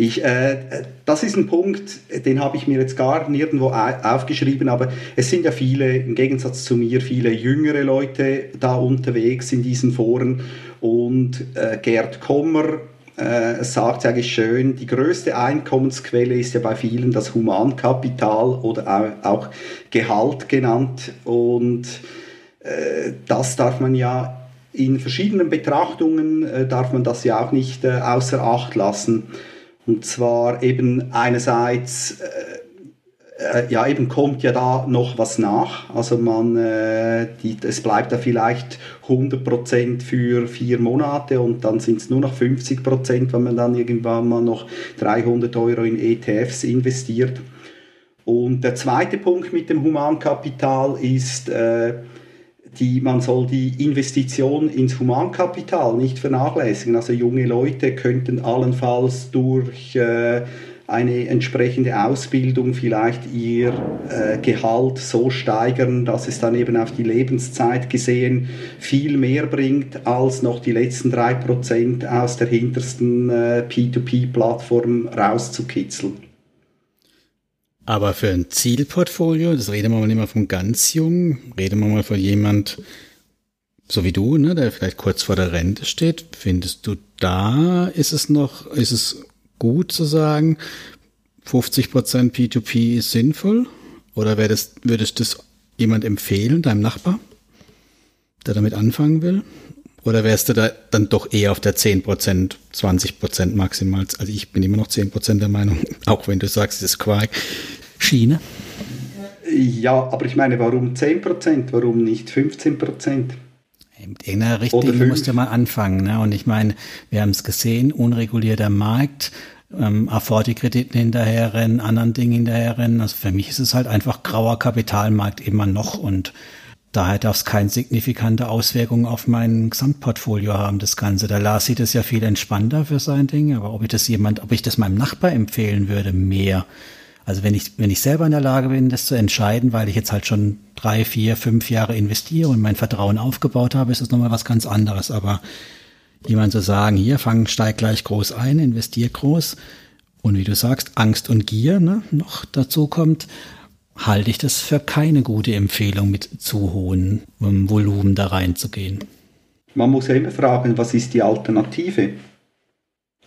Ich, äh, das ist ein Punkt, den habe ich mir jetzt gar nirgendwo aufgeschrieben, aber es sind ja viele, im Gegensatz zu mir, viele jüngere Leute da unterwegs in diesen Foren und äh, Gerd Kommer äh, sagt eigentlich schön, die größte Einkommensquelle ist ja bei vielen das Humankapital oder auch Gehalt genannt und äh, das darf man ja in verschiedenen Betrachtungen, äh, darf man das ja auch nicht äh, außer Acht lassen. Und zwar eben einerseits, äh, äh, ja, eben kommt ja da noch was nach. Also man, äh, die, es bleibt da vielleicht 100% für vier Monate und dann sind es nur noch 50%, wenn man dann irgendwann mal noch 300 Euro in ETFs investiert. Und der zweite Punkt mit dem Humankapital ist, äh, die, man soll die Investition ins Humankapital nicht vernachlässigen. Also junge Leute könnten allenfalls durch äh, eine entsprechende Ausbildung vielleicht ihr äh, Gehalt so steigern, dass es dann eben auf die Lebenszeit gesehen viel mehr bringt, als noch die letzten drei Prozent aus der hintersten äh, P2P-Plattform rauszukitzeln. Aber für ein Zielportfolio, das reden wir mal nicht mal von ganz jung, reden wir mal von jemand, so wie du, ne, der vielleicht kurz vor der Rente steht, findest du da ist es noch, ist es gut zu sagen, 50% P2P ist sinnvoll? Oder wäre das, würdest du das jemand empfehlen, deinem Nachbar, der damit anfangen will? Oder wärst du da dann doch eher auf der 10%, 20% maximal? Also ich bin immer noch 10% der Meinung, auch wenn du sagst, es ist Quark. Schiene. Ja, aber ich meine, warum 10%? Warum nicht 15%? In irgendeiner Richtung musst du mal anfangen. Ne? Und ich meine, wir haben es gesehen, unregulierter Markt, ähm, Afforti-Krediten hinterherrennen, anderen Dingen hinterherrennen. Also für mich ist es halt einfach grauer Kapitalmarkt immer noch und Daher darf es keine signifikante Auswirkung auf mein Gesamtportfolio haben, das Ganze. Der Lars sieht es ja viel entspannter für sein Ding, aber ob ich das jemand, ob ich das meinem Nachbar empfehlen würde, mehr. Also wenn ich, wenn ich selber in der Lage bin, das zu entscheiden, weil ich jetzt halt schon drei, vier, fünf Jahre investiere und mein Vertrauen aufgebaut habe, ist das nochmal was ganz anderes. Aber jemand zu sagen, hier, fang, steig gleich groß ein, investier groß. Und wie du sagst, Angst und Gier ne, noch dazu kommt, halte ich das für keine gute Empfehlung, mit zu hohen ähm, Volumen da reinzugehen. Man muss ja immer fragen, was ist die Alternative?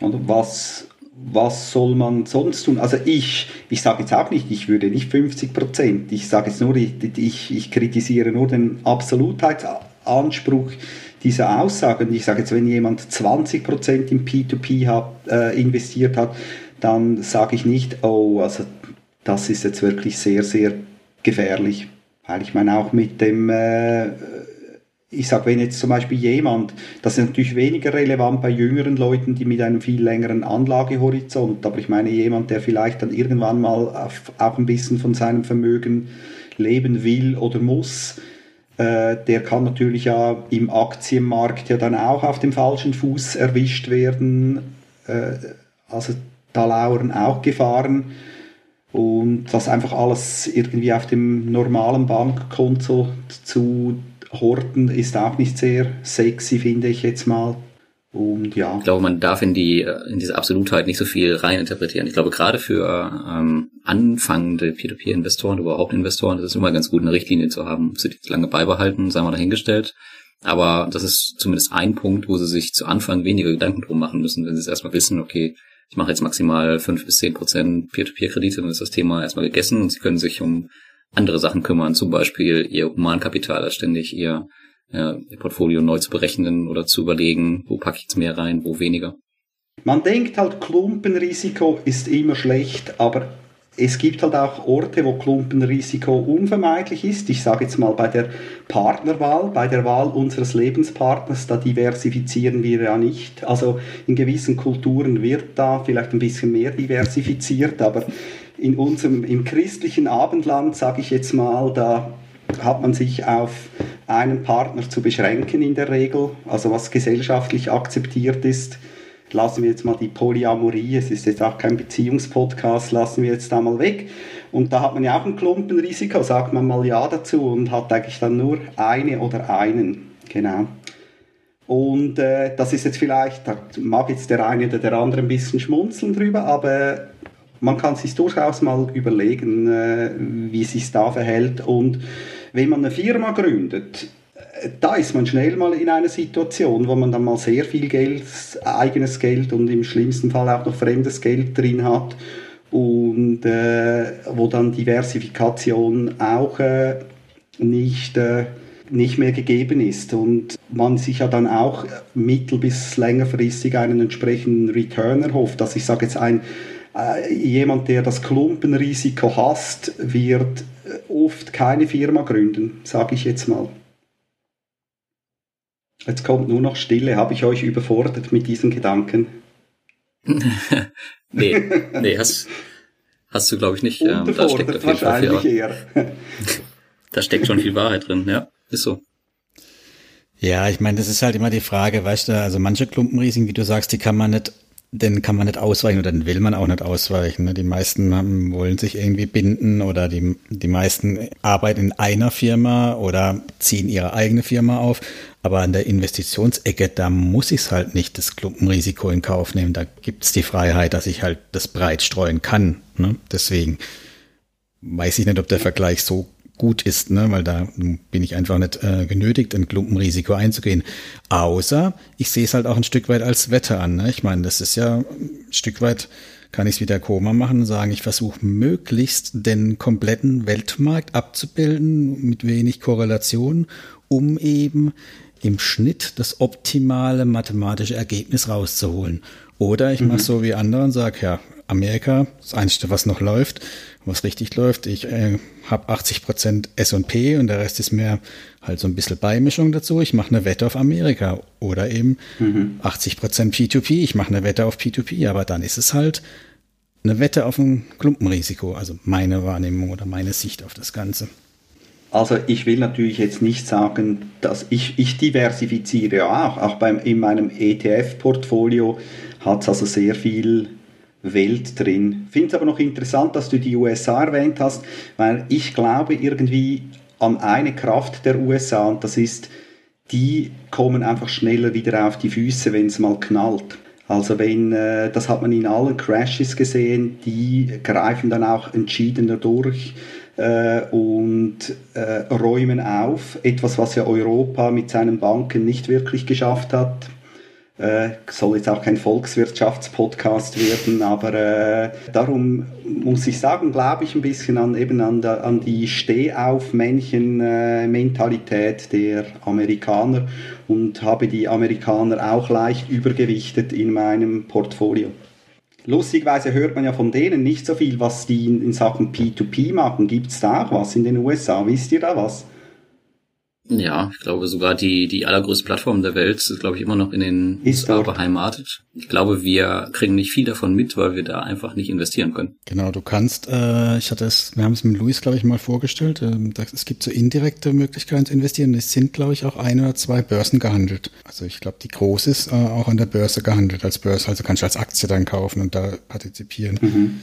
Oder was, was soll man sonst tun? Also ich, ich sage jetzt auch nicht, ich würde nicht 50 Prozent. Ich sage jetzt nur, ich, ich, ich kritisiere nur den Absolutheitsanspruch dieser Aussagen. Ich sage jetzt, wenn jemand 20 Prozent in P2P hat, äh, investiert hat, dann sage ich nicht, oh, also das ist jetzt wirklich sehr, sehr gefährlich. Weil ich meine auch mit dem, äh, ich sage, wenn jetzt zum Beispiel jemand, das ist natürlich weniger relevant bei jüngeren Leuten, die mit einem viel längeren Anlagehorizont, aber ich meine jemand, der vielleicht dann irgendwann mal auf, auch ein bisschen von seinem Vermögen leben will oder muss, äh, der kann natürlich ja im Aktienmarkt ja dann auch auf dem falschen Fuß erwischt werden. Äh, also da lauern auch Gefahren. Und das einfach alles irgendwie auf dem normalen Bankkonto zu horten, ist auch nicht sehr sexy, finde ich jetzt mal. Und ja. Ich glaube, man darf in die in diese Absolutheit nicht so viel reininterpretieren. Ich glaube, gerade für ähm, anfangende Peer-to-Peer-Investoren, überhaupt Investoren, ist es immer ganz gut, eine Richtlinie zu haben. Ob sie die lange beibehalten, sei mal dahingestellt. Aber das ist zumindest ein Punkt, wo sie sich zu Anfang weniger Gedanken drum machen müssen, wenn sie es erstmal wissen, okay, ich mache jetzt maximal fünf bis zehn Prozent Peer-to-Peer-Kredite, dann ist das Thema erstmal gegessen und sie können sich um andere Sachen kümmern, zum Beispiel ihr Humankapital als ständig ihr ja, ihr Portfolio neu zu berechnen oder zu überlegen, wo packe ich jetzt mehr rein, wo weniger. Man denkt halt, Klumpenrisiko ist immer schlecht, aber es gibt halt auch Orte, wo Klumpenrisiko unvermeidlich ist. Ich sage jetzt mal bei der Partnerwahl, bei der Wahl unseres Lebenspartners, da diversifizieren wir ja nicht. Also in gewissen Kulturen wird da vielleicht ein bisschen mehr diversifiziert, aber in unserem im christlichen Abendland, sage ich jetzt mal, da hat man sich auf einen Partner zu beschränken in der Regel, also was gesellschaftlich akzeptiert ist. Lassen wir jetzt mal die Polyamorie, es ist jetzt auch kein Beziehungspodcast, lassen wir jetzt da mal weg. Und da hat man ja auch ein Klumpenrisiko, sagt man mal Ja dazu und hat eigentlich dann nur eine oder einen. Genau. Und äh, das ist jetzt vielleicht, da mag jetzt der eine oder der andere ein bisschen schmunzeln drüber, aber man kann sich durchaus mal überlegen, äh, wie sich da verhält. Und wenn man eine Firma gründet, da ist man schnell mal in einer Situation, wo man dann mal sehr viel Geld, eigenes Geld und im schlimmsten Fall auch noch fremdes Geld drin hat und äh, wo dann Diversifikation auch äh, nicht, äh, nicht mehr gegeben ist und man sich ja dann auch mittel- bis längerfristig einen entsprechenden Return erhofft. Also ich sage jetzt ein äh, jemand, der das Klumpenrisiko hasst, wird äh, oft keine Firma gründen, sage ich jetzt mal. Jetzt kommt nur noch Stille. Habe ich euch überfordert mit diesen Gedanken? nee, nee, hast, hast du, glaube ich, nicht. Ähm, da steckt auf jeden Fall viel, eher. da steckt schon viel Wahrheit drin, ja, ist so. Ja, ich meine, das ist halt immer die Frage, weißt du, also manche Klumpenrisiken, wie du sagst, die kann man nicht den kann man nicht ausweichen oder den will man auch nicht ausweichen. Ne? Die meisten haben, wollen sich irgendwie binden oder die, die meisten arbeiten in einer Firma oder ziehen ihre eigene Firma auf. Aber an der Investitionsecke, da muss ich es halt nicht das Klumpenrisiko in Kauf nehmen. Da gibt es die Freiheit, dass ich halt das breit streuen kann. Ne? Deswegen weiß ich nicht, ob der Vergleich so gut ist, ne? weil da bin ich einfach nicht äh, genötigt, ein Klumpenrisiko einzugehen. Außer ich sehe es halt auch ein Stück weit als Wette an. Ne? Ich meine, das ist ja ein Stück weit, kann ich es wie der Koma machen und sagen, ich versuche möglichst den kompletten Weltmarkt abzubilden mit wenig Korrelation, um eben im Schnitt das optimale mathematische Ergebnis rauszuholen. Oder ich mhm. mache so wie andere und sage, ja, Amerika, das Einzige, was noch läuft, was richtig läuft. Ich äh, habe 80 Prozent S&P und der Rest ist mehr halt so ein bisschen Beimischung dazu. Ich mache eine Wette auf Amerika oder eben mhm. 80 Prozent P2P. Ich mache eine Wette auf P2P, aber dann ist es halt eine Wette auf ein Klumpenrisiko. Also meine Wahrnehmung oder meine Sicht auf das Ganze. Also ich will natürlich jetzt nicht sagen, dass ich, ich diversifiziere auch. Auch beim, in meinem ETF-Portfolio hat es also sehr viel Welt drin. Finde es aber noch interessant, dass du die USA erwähnt hast, weil ich glaube irgendwie an eine Kraft der USA und das ist, die kommen einfach schneller wieder auf die Füße, wenn es mal knallt. Also wenn, äh, das hat man in allen Crashes gesehen, die greifen dann auch entschiedener durch äh, und äh, räumen auf. Etwas, was ja Europa mit seinen Banken nicht wirklich geschafft hat. Äh, soll jetzt auch kein Volkswirtschaftspodcast werden, aber äh, darum muss ich sagen, glaube ich ein bisschen an eben an, der, an die Stehauf-Männchen-Mentalität der Amerikaner und habe die Amerikaner auch leicht übergewichtet in meinem Portfolio. Lustigerweise hört man ja von denen nicht so viel, was die in, in Sachen P2P machen. Gibt es da auch was in den USA? Wisst ihr da was? Ja, ich glaube sogar die, die allergrößte Plattform der Welt ist, glaube ich, immer noch in den ist USA beheimatet. Ich glaube, wir kriegen nicht viel davon mit, weil wir da einfach nicht investieren können. Genau, du kannst, äh, ich hatte es, wir haben es mit Luis, glaube ich, mal vorgestellt, äh, es gibt so indirekte Möglichkeiten zu investieren. Es sind, glaube ich, auch ein oder zwei Börsen gehandelt. Also ich glaube, die groß ist äh, auch an der Börse gehandelt als Börse, also kannst du als Aktie dann kaufen und da partizipieren. Mhm.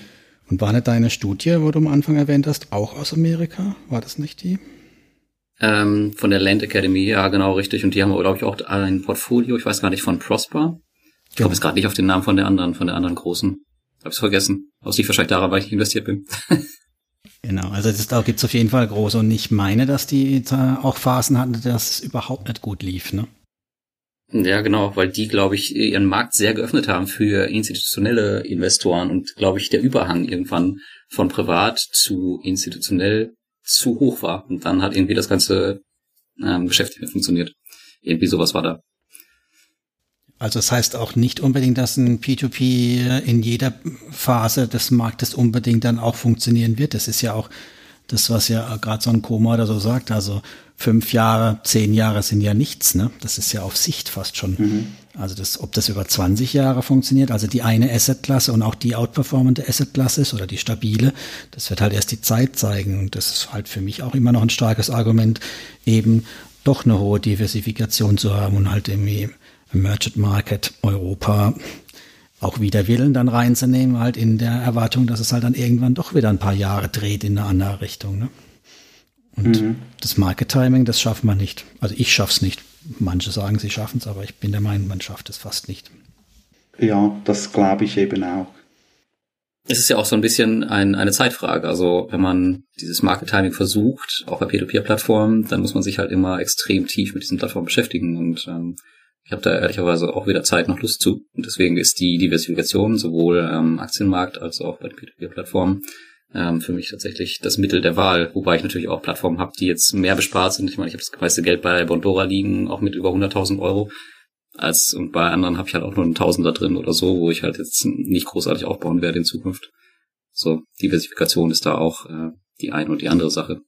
Und war nicht deine Studie, wo du am Anfang erwähnt hast, auch aus Amerika? War das nicht die? Ähm, von der Land Academy, ja genau, richtig. Und die haben, glaube ich, auch ein Portfolio, ich weiß gar nicht, von Prosper. Ich komme jetzt gerade nicht auf den Namen von der anderen, von der anderen großen. Hab's vergessen. Aus liegt wahrscheinlich daran, weil ich investiert bin. genau, also das, da gibt's auf jeden Fall große. Und ich meine, dass die da auch Phasen hatten, dass es überhaupt nicht gut lief, ne? Ja, genau, weil die, glaube ich, ihren Markt sehr geöffnet haben für institutionelle Investoren und, glaube ich, der Überhang irgendwann von privat zu institutionell zu hoch war. Und dann hat irgendwie das ganze ähm, Geschäft nicht mehr funktioniert. Irgendwie sowas war da. Also das heißt auch nicht unbedingt, dass ein P2P in jeder Phase des Marktes unbedingt dann auch funktionieren wird. Das ist ja auch das, was ja gerade so ein Koma oder so sagt. Also fünf Jahre, zehn Jahre sind ja nichts, ne? Das ist ja auf Sicht fast schon. Mhm. Also das, ob das über 20 Jahre funktioniert, also die eine Assetklasse und auch die outperformende Assetklasse ist oder die stabile, das wird halt erst die Zeit zeigen. Und das ist halt für mich auch immer noch ein starkes Argument, eben doch eine hohe Diversifikation zu haben und halt irgendwie Emergent Market Europa auch wieder Willen dann reinzunehmen, halt in der Erwartung, dass es halt dann irgendwann doch wieder ein paar Jahre dreht in eine andere Richtung. Ne? Und mhm. das Market Timing, das schafft man nicht. Also ich schaff's nicht. Manche sagen, sie schaffen es, aber ich bin der Meinung, man schafft es fast nicht. Ja, das glaube ich eben auch. Es ist ja auch so ein bisschen ein, eine Zeitfrage. Also wenn man dieses Market Timing versucht, auch bei Peer-to-Peer-Plattformen, dann muss man sich halt immer extrem tief mit diesen Plattformen beschäftigen. Und ähm, ich habe da ehrlicherweise auch weder Zeit noch Lust zu. Und deswegen ist die Diversifikation sowohl am Aktienmarkt als auch bei Peer-to-Peer-Plattformen ähm, für mich tatsächlich das Mittel der Wahl. Wobei ich natürlich auch Plattformen habe, die jetzt mehr bespart sind. Ich meine, ich habe das meiste Geld bei Bondora liegen, auch mit über 100.000 Euro. Als, und bei anderen habe ich halt auch nur einen Tausender drin oder so, wo ich halt jetzt nicht großartig aufbauen werde in Zukunft. So, Diversifikation ist da auch äh, die eine und die andere Sache.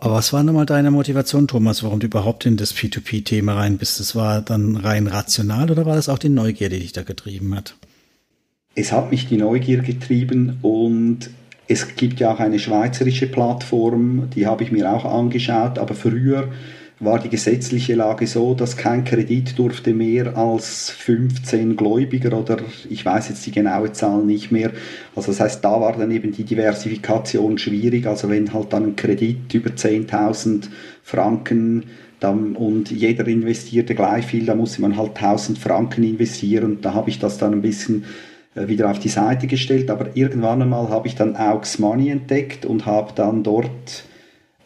Aber was war nochmal deine Motivation, Thomas, warum du überhaupt in das P2P-Thema rein bist? Das war dann rein rational oder war das auch die Neugier, die dich da getrieben hat? Es hat mich die Neugier getrieben und es gibt ja auch eine schweizerische Plattform, die habe ich mir auch angeschaut, aber früher war die gesetzliche Lage so, dass kein Kredit durfte mehr als 15 Gläubiger oder ich weiß jetzt die genaue Zahl nicht mehr. Also das heißt, da war dann eben die Diversifikation schwierig. Also wenn halt dann ein Kredit über 10.000 Franken dann, und jeder investierte gleich viel, da musste man halt 1000 Franken investieren. Da habe ich das dann ein bisschen wieder auf die Seite gestellt, aber irgendwann einmal habe ich dann Aux Money entdeckt und habe dann dort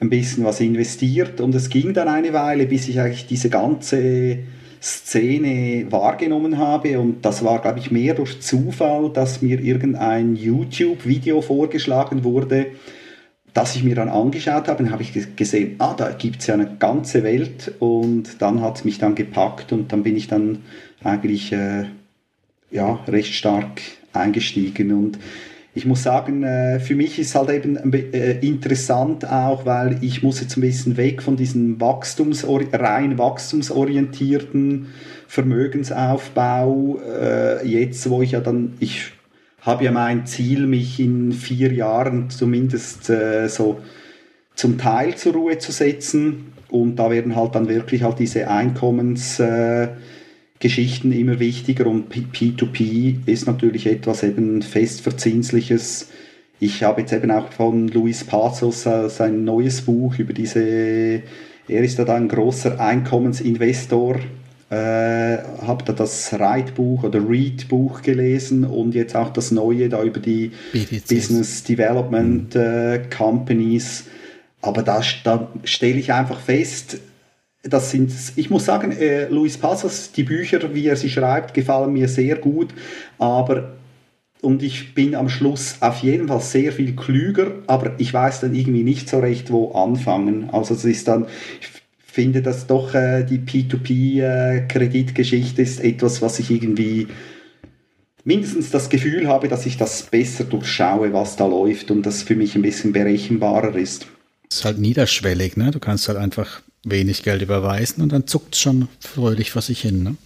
ein bisschen was investiert. Und es ging dann eine Weile, bis ich eigentlich diese ganze Szene wahrgenommen habe. Und das war, glaube ich, mehr durch Zufall, dass mir irgendein YouTube-Video vorgeschlagen wurde, das ich mir dann angeschaut habe, dann habe ich gesehen, ah, da gibt es ja eine ganze Welt. Und dann hat es mich dann gepackt und dann bin ich dann eigentlich äh, ja, recht stark eingestiegen. Und ich muss sagen, äh, für mich ist halt eben äh, interessant auch, weil ich muss jetzt ein bisschen weg von diesem Wachstumsori rein wachstumsorientierten Vermögensaufbau. Äh, jetzt, wo ich ja dann, ich habe ja mein Ziel, mich in vier Jahren zumindest so zum Teil zur Ruhe zu setzen. Und da werden halt dann wirklich halt diese Einkommens Geschichten immer wichtiger und P2P ist natürlich etwas eben festverzinsliches. Ich habe jetzt eben auch von Luis Pazos äh, sein neues Buch über diese, er ist da ein großer Einkommensinvestor, äh, habe da das Ride-Buch oder Read-Buch gelesen und jetzt auch das neue da über die BDCs. Business Development äh, Companies. Aber da, da stelle ich einfach fest, das sind, ich muss sagen, äh, Luis Passos, die Bücher, wie er sie schreibt, gefallen mir sehr gut, aber und ich bin am Schluss auf jeden Fall sehr viel klüger, aber ich weiß dann irgendwie nicht so recht, wo anfangen. Also es ist dann, ich finde, dass doch äh, die P2P-Kreditgeschichte äh, ist etwas, was ich irgendwie mindestens das Gefühl habe, dass ich das besser durchschaue, was da läuft und das für mich ein bisschen berechenbarer ist. Es ist halt niederschwellig, ne? Du kannst halt einfach wenig Geld überweisen und dann zuckt es schon fröhlich vor sich hin. Ne?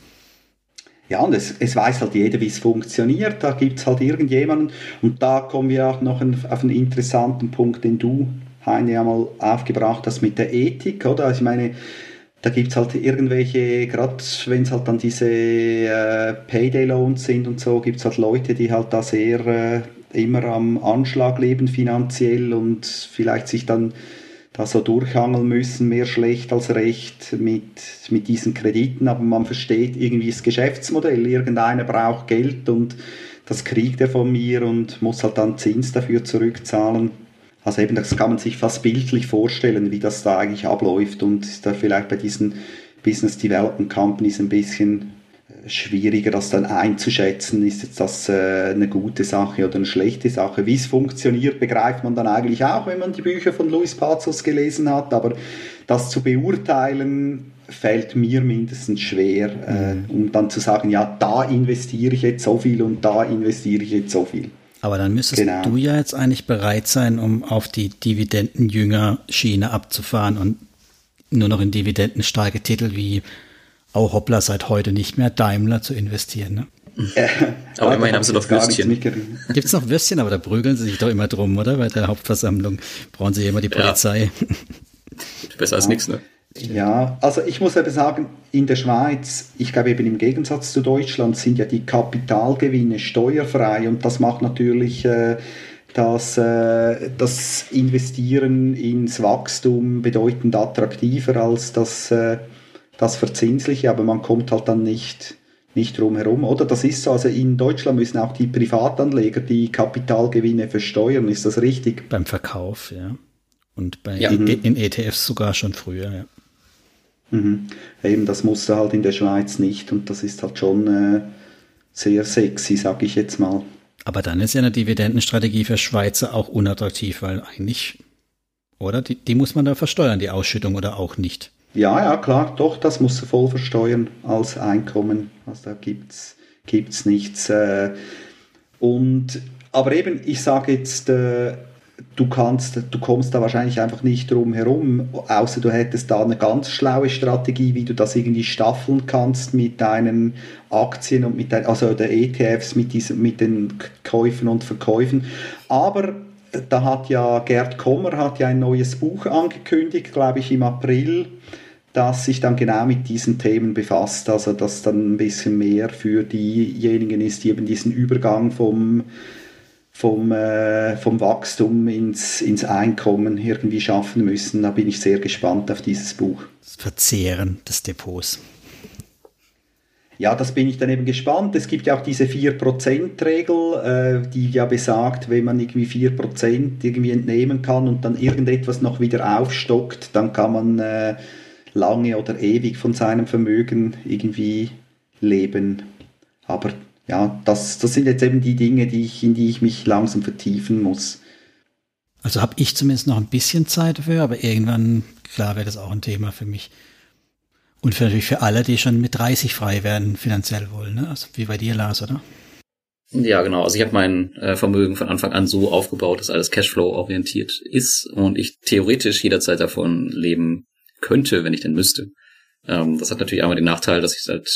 Ja, und es, es weiß halt jeder, wie es funktioniert. Da gibt es halt irgendjemanden. Und da kommen wir auch noch auf einen interessanten Punkt, den du, Heine, ja mal aufgebracht hast mit der Ethik, oder? Also ich meine, da gibt es halt irgendwelche, gerade wenn es halt dann diese äh, Payday-Loans sind und so, gibt es halt Leute, die halt da sehr äh, immer am Anschlag leben finanziell und vielleicht sich dann da so durchhangeln müssen, mehr schlecht als recht mit, mit diesen Krediten, aber man versteht irgendwie das Geschäftsmodell. Irgendeiner braucht Geld und das kriegt er von mir und muss halt dann Zins dafür zurückzahlen. Also eben, das kann man sich fast bildlich vorstellen, wie das da eigentlich abläuft und ist da vielleicht bei diesen Business Development Companies ein bisschen schwieriger, das dann einzuschätzen, ist jetzt das äh, eine gute Sache oder eine schlechte Sache. Wie es funktioniert, begreift man dann eigentlich auch, wenn man die Bücher von Luis Pazos gelesen hat, aber das zu beurteilen fällt mir mindestens schwer, äh, mhm. um dann zu sagen, ja, da investiere ich jetzt so viel und da investiere ich jetzt so viel. Aber dann müsstest genau. du ja jetzt eigentlich bereit sein, um auf die Dividendenjünger-Schiene abzufahren und nur noch in dividendenstarke Titel wie auch Hoppla seit heute nicht mehr Daimler zu investieren. Ne? Äh, aber immerhin haben sie noch Würstchen. Gibt es noch Würstchen, aber da prügeln sie sich doch immer drum, oder? Bei der Hauptversammlung brauchen sie immer die Polizei. Ja. Besser als nichts, ne? Ja, also ich muss eben sagen, in der Schweiz, ich glaube eben im Gegensatz zu Deutschland, sind ja die Kapitalgewinne steuerfrei und das macht natürlich äh, das, äh, das Investieren ins Wachstum bedeutend attraktiver als das äh, das Verzinsliche, aber man kommt halt dann nicht, nicht drum herum. Oder das ist so, also in Deutschland müssen auch die Privatanleger die Kapitalgewinne versteuern, ist das richtig? Beim Verkauf, ja. Und bei ja. in, in ETFs sogar schon früher, ja. Mhm. Eben, das musste halt in der Schweiz nicht und das ist halt schon äh, sehr sexy, sag ich jetzt mal. Aber dann ist ja eine Dividendenstrategie für Schweizer auch unattraktiv, weil eigentlich, oder? Die, die muss man da versteuern, die Ausschüttung oder auch nicht. Ja, ja, klar, doch, das musst du voll versteuern als Einkommen. Also da gibt's gibt's nichts. Äh, und, aber eben, ich sage jetzt, äh, du kannst, du kommst da wahrscheinlich einfach nicht drum herum, außer du hättest da eine ganz schlaue Strategie, wie du das irgendwie staffeln kannst mit deinen Aktien und mit deinen, also der ETFs mit diesen, mit den Käufen und Verkäufen. Aber da hat ja Gerd Kommer hat ja ein neues Buch angekündigt, glaube ich, im April das sich dann genau mit diesen Themen befasst, also dass dann ein bisschen mehr für diejenigen ist, die eben diesen Übergang vom, vom, äh, vom Wachstum ins, ins Einkommen irgendwie schaffen müssen. Da bin ich sehr gespannt auf dieses Buch. Das Verzehren des Depots. Ja, das bin ich dann eben gespannt. Es gibt ja auch diese 4%-Regel, äh, die ja besagt, wenn man irgendwie 4% irgendwie entnehmen kann und dann irgendetwas noch wieder aufstockt, dann kann man äh, lange oder ewig von seinem Vermögen irgendwie leben. Aber ja, das, das sind jetzt eben die Dinge, die ich, in die ich mich langsam vertiefen muss. Also habe ich zumindest noch ein bisschen Zeit dafür, aber irgendwann, klar, wäre das auch ein Thema für mich. Und für, natürlich für alle, die schon mit 30 frei werden, finanziell wollen, ne? Also wie bei dir, Lars, oder? Ja, genau. Also ich habe mein äh, Vermögen von Anfang an so aufgebaut, dass alles Cashflow-orientiert ist und ich theoretisch jederzeit davon leben könnte, wenn ich denn müsste. Ähm, das hat natürlich einmal den Nachteil, dass ich halt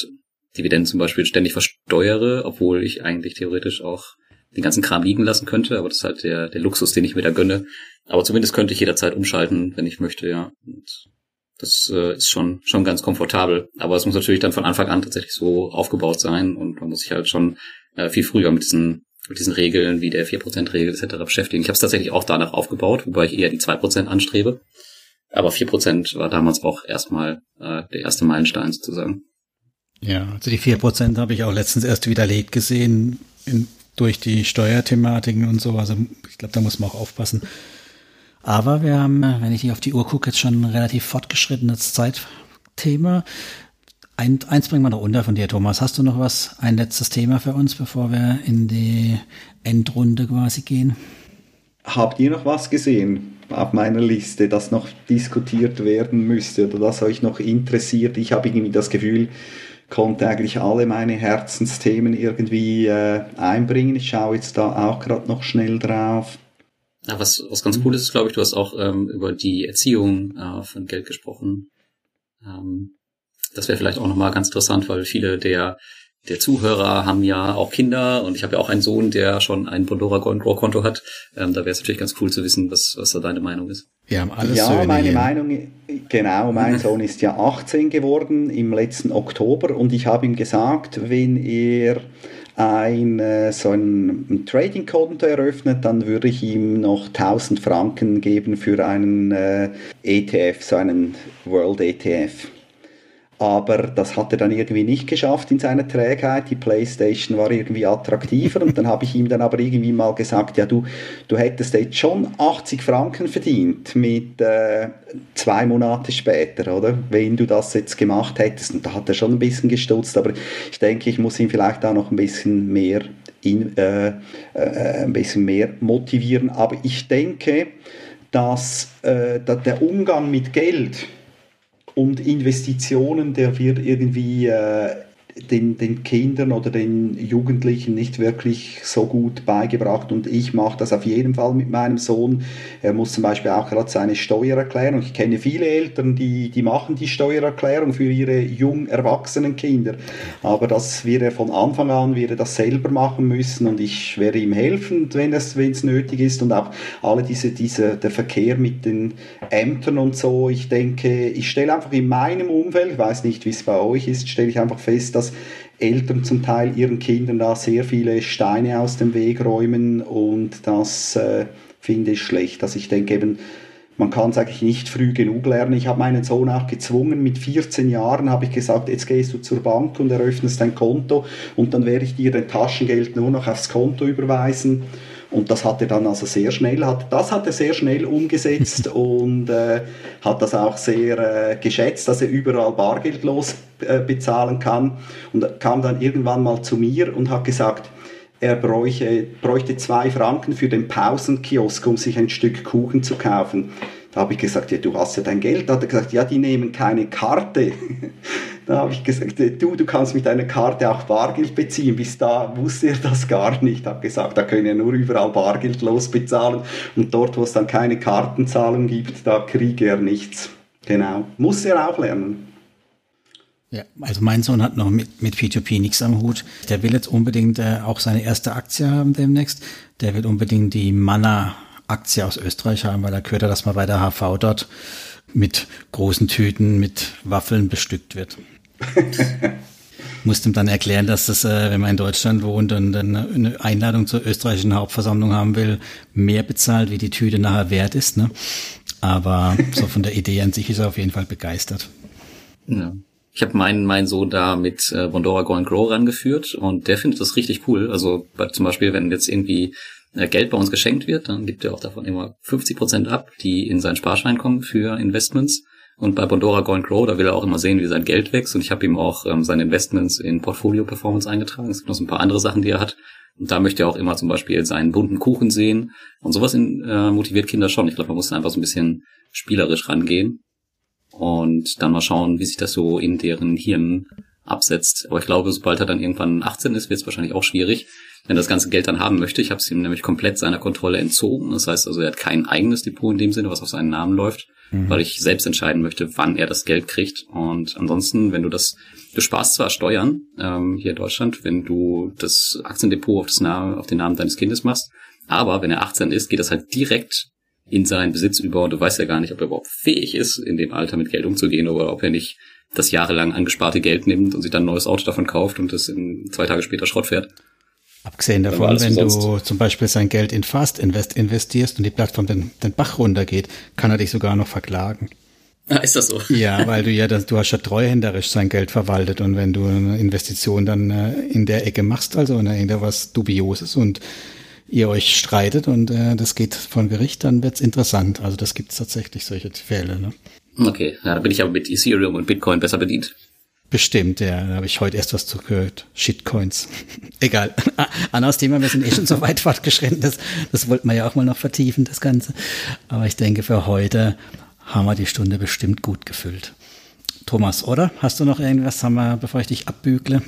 Dividenden zum Beispiel ständig versteuere, obwohl ich eigentlich theoretisch auch den ganzen Kram liegen lassen könnte, aber das ist halt der, der Luxus, den ich mir da gönne. Aber zumindest könnte ich jederzeit umschalten, wenn ich möchte, ja. Und das äh, ist schon, schon ganz komfortabel. Aber es muss natürlich dann von Anfang an tatsächlich so aufgebaut sein und man muss sich halt schon äh, viel früher mit diesen, mit diesen Regeln wie der 4%-Regel etc. beschäftigen. Ich habe es tatsächlich auch danach aufgebaut, wobei ich eher die 2% anstrebe. Aber 4% war damals auch erstmal äh, der erste Meilenstein sozusagen. Ja, also die 4% habe ich auch letztens erst widerlegt gesehen in, durch die Steuerthematiken und so. Also ich glaube, da muss man auch aufpassen. Aber wir haben, wenn ich hier auf die Uhr gucke, jetzt schon ein relativ fortgeschrittenes Zeitthema. Ein, eins bringen wir noch unter von dir, Thomas. Hast du noch was, ein letztes Thema für uns, bevor wir in die Endrunde quasi gehen? Habt ihr noch was gesehen? Auf meiner Liste, das noch diskutiert werden müsste oder das euch noch interessiert. Ich habe irgendwie das Gefühl, konnte eigentlich alle meine Herzensthemen irgendwie äh, einbringen. Ich schaue jetzt da auch gerade noch schnell drauf. Ja, was, was ganz cool ist, glaube ich, du hast auch ähm, über die Erziehung äh, von Geld gesprochen. Ähm, das wäre vielleicht auch nochmal ganz interessant, weil viele der der Zuhörer haben ja auch Kinder und ich habe ja auch einen Sohn, der schon ein Pandora-Konto hat. Ähm, da wäre es natürlich ganz cool zu wissen, was, was da deine Meinung ist. Wir haben alles Ja, Söhne meine hier. Meinung, genau, mein Sohn ist ja 18 geworden im letzten Oktober und ich habe ihm gesagt, wenn er ein, äh, so ein, ein Trading-Konto eröffnet, dann würde ich ihm noch 1000 Franken geben für einen äh, ETF, so einen World ETF aber das hat er dann irgendwie nicht geschafft in seiner Trägheit. Die Playstation war irgendwie attraktiver und dann habe ich ihm dann aber irgendwie mal gesagt, ja du, du hättest jetzt schon 80 Franken verdient mit äh, zwei Monate später, oder? Wenn du das jetzt gemacht hättest. Und da hat er schon ein bisschen gestutzt, aber ich denke, ich muss ihn vielleicht auch noch ein bisschen mehr in, äh, äh, ein bisschen mehr motivieren. Aber ich denke, dass, äh, dass der Umgang mit Geld und Investitionen, der wird irgendwie äh, den, den Kindern oder den Jugendlichen nicht wirklich so gut beigebracht und ich mache das auf jeden Fall mit meinem Sohn. Er muss zum Beispiel auch gerade seine Steuererklärung. Ich kenne viele Eltern, die, die machen die Steuererklärung für ihre jung erwachsenen Kinder, aber das wird er von Anfang an wird das selber machen müssen und ich werde ihm helfen, wenn es, wenn es nötig ist und auch alle diese, diese, der Verkehr mit den Ämtern und so. Ich denke, ich stelle einfach in meinem Umfeld, ich weiß nicht, wie es bei euch ist, stelle ich einfach fest, dass Eltern zum Teil ihren Kindern da sehr viele Steine aus dem Weg räumen und das äh, finde ich schlecht. Also ich denke eben, man kann es eigentlich nicht früh genug lernen. Ich habe meinen Sohn auch gezwungen, mit 14 Jahren habe ich gesagt, jetzt gehst du zur Bank und eröffnest dein Konto und dann werde ich dir dein Taschengeld nur noch aufs Konto überweisen. Und das hat er dann also sehr schnell, hat, das hat er sehr schnell umgesetzt und äh, hat das auch sehr äh, geschätzt, dass er überall bargeldlos äh, bezahlen kann. Und kam dann irgendwann mal zu mir und hat gesagt, er bräuchte, bräuchte zwei Franken für den Pausenkiosk, um sich ein Stück Kuchen zu kaufen. Da habe ich gesagt, ja, du hast ja dein Geld. Da hat er gesagt, ja, die nehmen keine Karte. da habe ich gesagt, du, du kannst mit deiner Karte auch Bargeld beziehen. Bis da wusste er das gar nicht. Hat gesagt, da können ja nur überall bargeldlos bezahlen. Und dort, wo es dann keine Kartenzahlung gibt, da kriege er nichts. Genau. Muss er auch lernen. Ja, also mein Sohn hat noch mit, mit P2P nichts am Hut. Der will jetzt unbedingt äh, auch seine erste Aktie haben demnächst. Der will unbedingt die Manna Aktie aus Österreich haben, weil er gehört hat, dass man bei der HV dort mit großen Tüten mit Waffeln bestückt wird. Musste ihm dann erklären, dass das, äh, wenn man in Deutschland wohnt und eine Einladung zur österreichischen Hauptversammlung haben will, mehr bezahlt, wie die Tüte nachher wert ist. Ne? Aber so von der Idee an sich ist er auf jeden Fall begeistert. Ja. Ich habe meinen, meinen Sohn da mit äh, Bondora Go and Grow rangeführt und der findet das richtig cool. Also zum Beispiel, wenn jetzt irgendwie Geld bei uns geschenkt wird, dann gibt er auch davon immer 50 Prozent ab, die in seinen Sparschein kommen für Investments. Und bei Bondora Go and Grow, da will er auch immer sehen, wie sein Geld wächst. Und ich habe ihm auch ähm, seine Investments in Portfolio Performance eingetragen. Es gibt noch so ein paar andere Sachen, die er hat. Und da möchte er auch immer zum Beispiel seinen bunten Kuchen sehen. Und sowas in, äh, motiviert Kinder schon. Ich glaube, man muss einfach so ein bisschen spielerisch rangehen. Und dann mal schauen, wie sich das so in deren Hirn absetzt. Aber ich glaube, sobald er dann irgendwann 18 ist, wird es wahrscheinlich auch schwierig, wenn er das ganze Geld dann haben möchte. Ich habe es ihm nämlich komplett seiner Kontrolle entzogen. Das heißt also, er hat kein eigenes Depot in dem Sinne, was auf seinen Namen läuft, mhm. weil ich selbst entscheiden möchte, wann er das Geld kriegt. Und ansonsten, wenn du das, du sparst zwar Steuern ähm, hier in Deutschland, wenn du das Aktiendepot auf, das Name, auf den Namen deines Kindes machst, aber wenn er 18 ist, geht das halt direkt in seinen Besitz über und du weißt ja gar nicht, ob er überhaupt fähig ist, in dem Alter mit Geld umzugehen oder ob er nicht das jahrelang angesparte Geld nimmt und sich dann ein neues Auto davon kauft und es in zwei Tage später Schrott fährt. Abgesehen davon, wenn du zum Beispiel sein Geld in Fast Invest investierst und die Plattform den, den Bach runtergeht, kann er dich sogar noch verklagen. Ah, ist das so? Ja, weil du ja, du hast ja treuhänderisch sein Geld verwaltet und wenn du eine Investition dann äh, in der Ecke machst, also in irgendwas Dubioses und ihr euch streitet und äh, das geht von Gericht, dann wird's interessant. Also das gibt's tatsächlich solche Fälle. Ne? Okay, ja, da bin ich aber mit Ethereum und Bitcoin besser bedient. Bestimmt, ja. Da habe ich heute erst was zugehört. Shitcoins. Egal. Anderes Thema, wir sind eh schon so weit fortgeschritten. Das, das wollten wir ja auch mal noch vertiefen, das Ganze. Aber ich denke, für heute haben wir die Stunde bestimmt gut gefüllt. Thomas, oder? Hast du noch irgendwas, haben wir, bevor ich dich abbügle?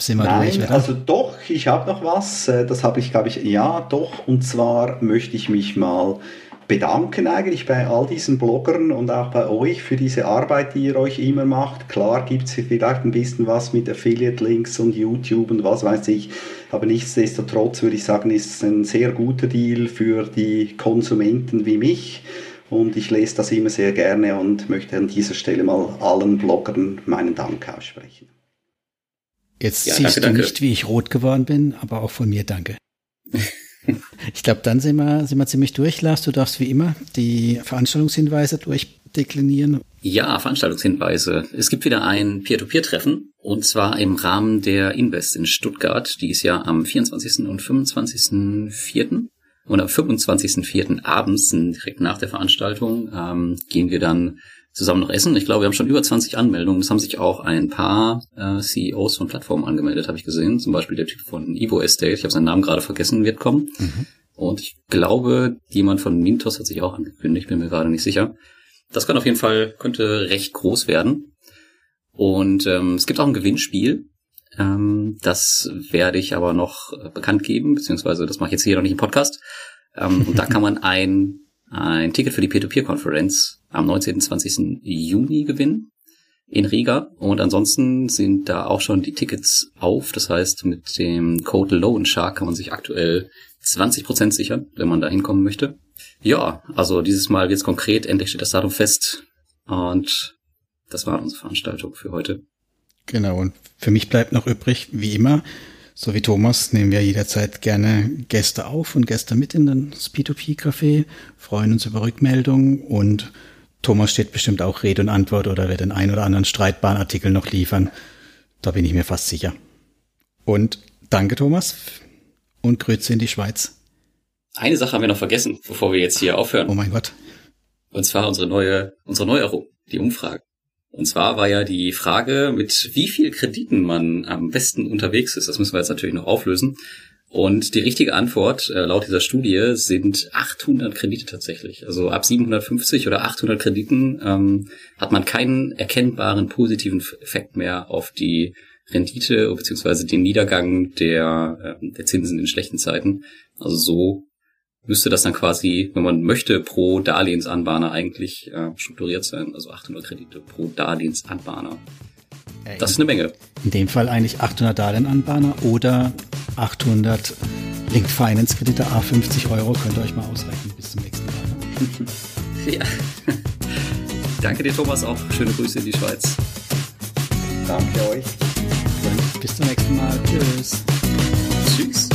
Sind wir Nein, durch, also doch, ich habe noch was. Äh, das habe ich, glaube ich, ja, doch. Und zwar möchte ich mich mal bedanken eigentlich bei all diesen Bloggern und auch bei euch für diese Arbeit, die ihr euch immer macht. Klar gibt es vielleicht ein bisschen was mit Affiliate-Links und YouTube und was weiß ich, aber nichtsdestotrotz würde ich sagen, ist es ein sehr guter Deal für die Konsumenten wie mich. Und ich lese das immer sehr gerne und möchte an dieser Stelle mal allen Bloggern meinen Dank aussprechen. Jetzt ja, siehst danke, du danke. nicht, wie ich rot geworden bin, aber auch von mir danke. ich glaube, dann sind wir, sind wir ziemlich durch. Lars, du darfst wie immer die Veranstaltungshinweise durchdeklinieren. Ja, Veranstaltungshinweise. Es gibt wieder ein Peer-to-Peer-Treffen und zwar im Rahmen der Invest in Stuttgart. Die ist ja am 24. und 25.04. Und am 25.04. abends, direkt nach der Veranstaltung, ähm, gehen wir dann zusammen noch essen. Ich glaube, wir haben schon über 20 Anmeldungen. Es haben sich auch ein paar äh, CEOs von Plattformen angemeldet, habe ich gesehen. Zum Beispiel der Typ von Evo Estate, ich habe seinen Namen gerade vergessen, wird kommen. Mhm. Und ich glaube, jemand von Mintos hat sich auch angekündigt, bin mir gerade nicht sicher. Das kann auf jeden Fall, könnte recht groß werden. Und ähm, es gibt auch ein Gewinnspiel. Ähm, das werde ich aber noch äh, bekannt geben, beziehungsweise das mache ich jetzt hier noch nicht im Podcast. Ähm, und da kann man ein, ein Ticket für die Peer-to-Peer-Konferenz am 19. und 20. Juni gewinnen in Riga. Und ansonsten sind da auch schon die Tickets auf. Das heißt, mit dem Code Loan Shark kann man sich aktuell 20% sichern, wenn man da hinkommen möchte. Ja, also dieses Mal wird's konkret. Endlich steht das Datum fest. Und das war unsere Veranstaltung für heute. Genau. Und für mich bleibt noch übrig, wie immer, so wie Thomas nehmen wir jederzeit gerne Gäste auf und Gäste mit in das P2P-Café, freuen uns über Rückmeldungen und Thomas steht bestimmt auch Rede und Antwort oder wird den ein oder anderen streitbaren Artikel noch liefern. Da bin ich mir fast sicher. Und danke, Thomas. Und Grüße in die Schweiz. Eine Sache haben wir noch vergessen, bevor wir jetzt hier aufhören. Oh mein Gott. Und zwar unsere neue, unsere Neuerung, die Umfrage. Und zwar war ja die Frage, mit wie viel Krediten man am besten unterwegs ist. Das müssen wir jetzt natürlich noch auflösen. Und die richtige Antwort äh, laut dieser Studie sind 800 Kredite tatsächlich. Also ab 750 oder 800 Krediten ähm, hat man keinen erkennbaren positiven Effekt mehr auf die Rendite beziehungsweise den Niedergang der, äh, der Zinsen in schlechten Zeiten. Also so müsste das dann quasi, wenn man möchte, pro Darlehensanbahner eigentlich äh, strukturiert sein. Also 800 Kredite pro Darlehensanbahner. Das ist eine Menge. In dem Fall eigentlich 800 Darlehenanbahner oder 800 Link Finance Kredite A 50 Euro. Könnt ihr euch mal ausrechnen. Bis zum nächsten Mal. ja. Danke dir, Thomas. Auch schöne Grüße in die Schweiz. Danke euch. bis zum nächsten Mal. Tschüss. Tschüss.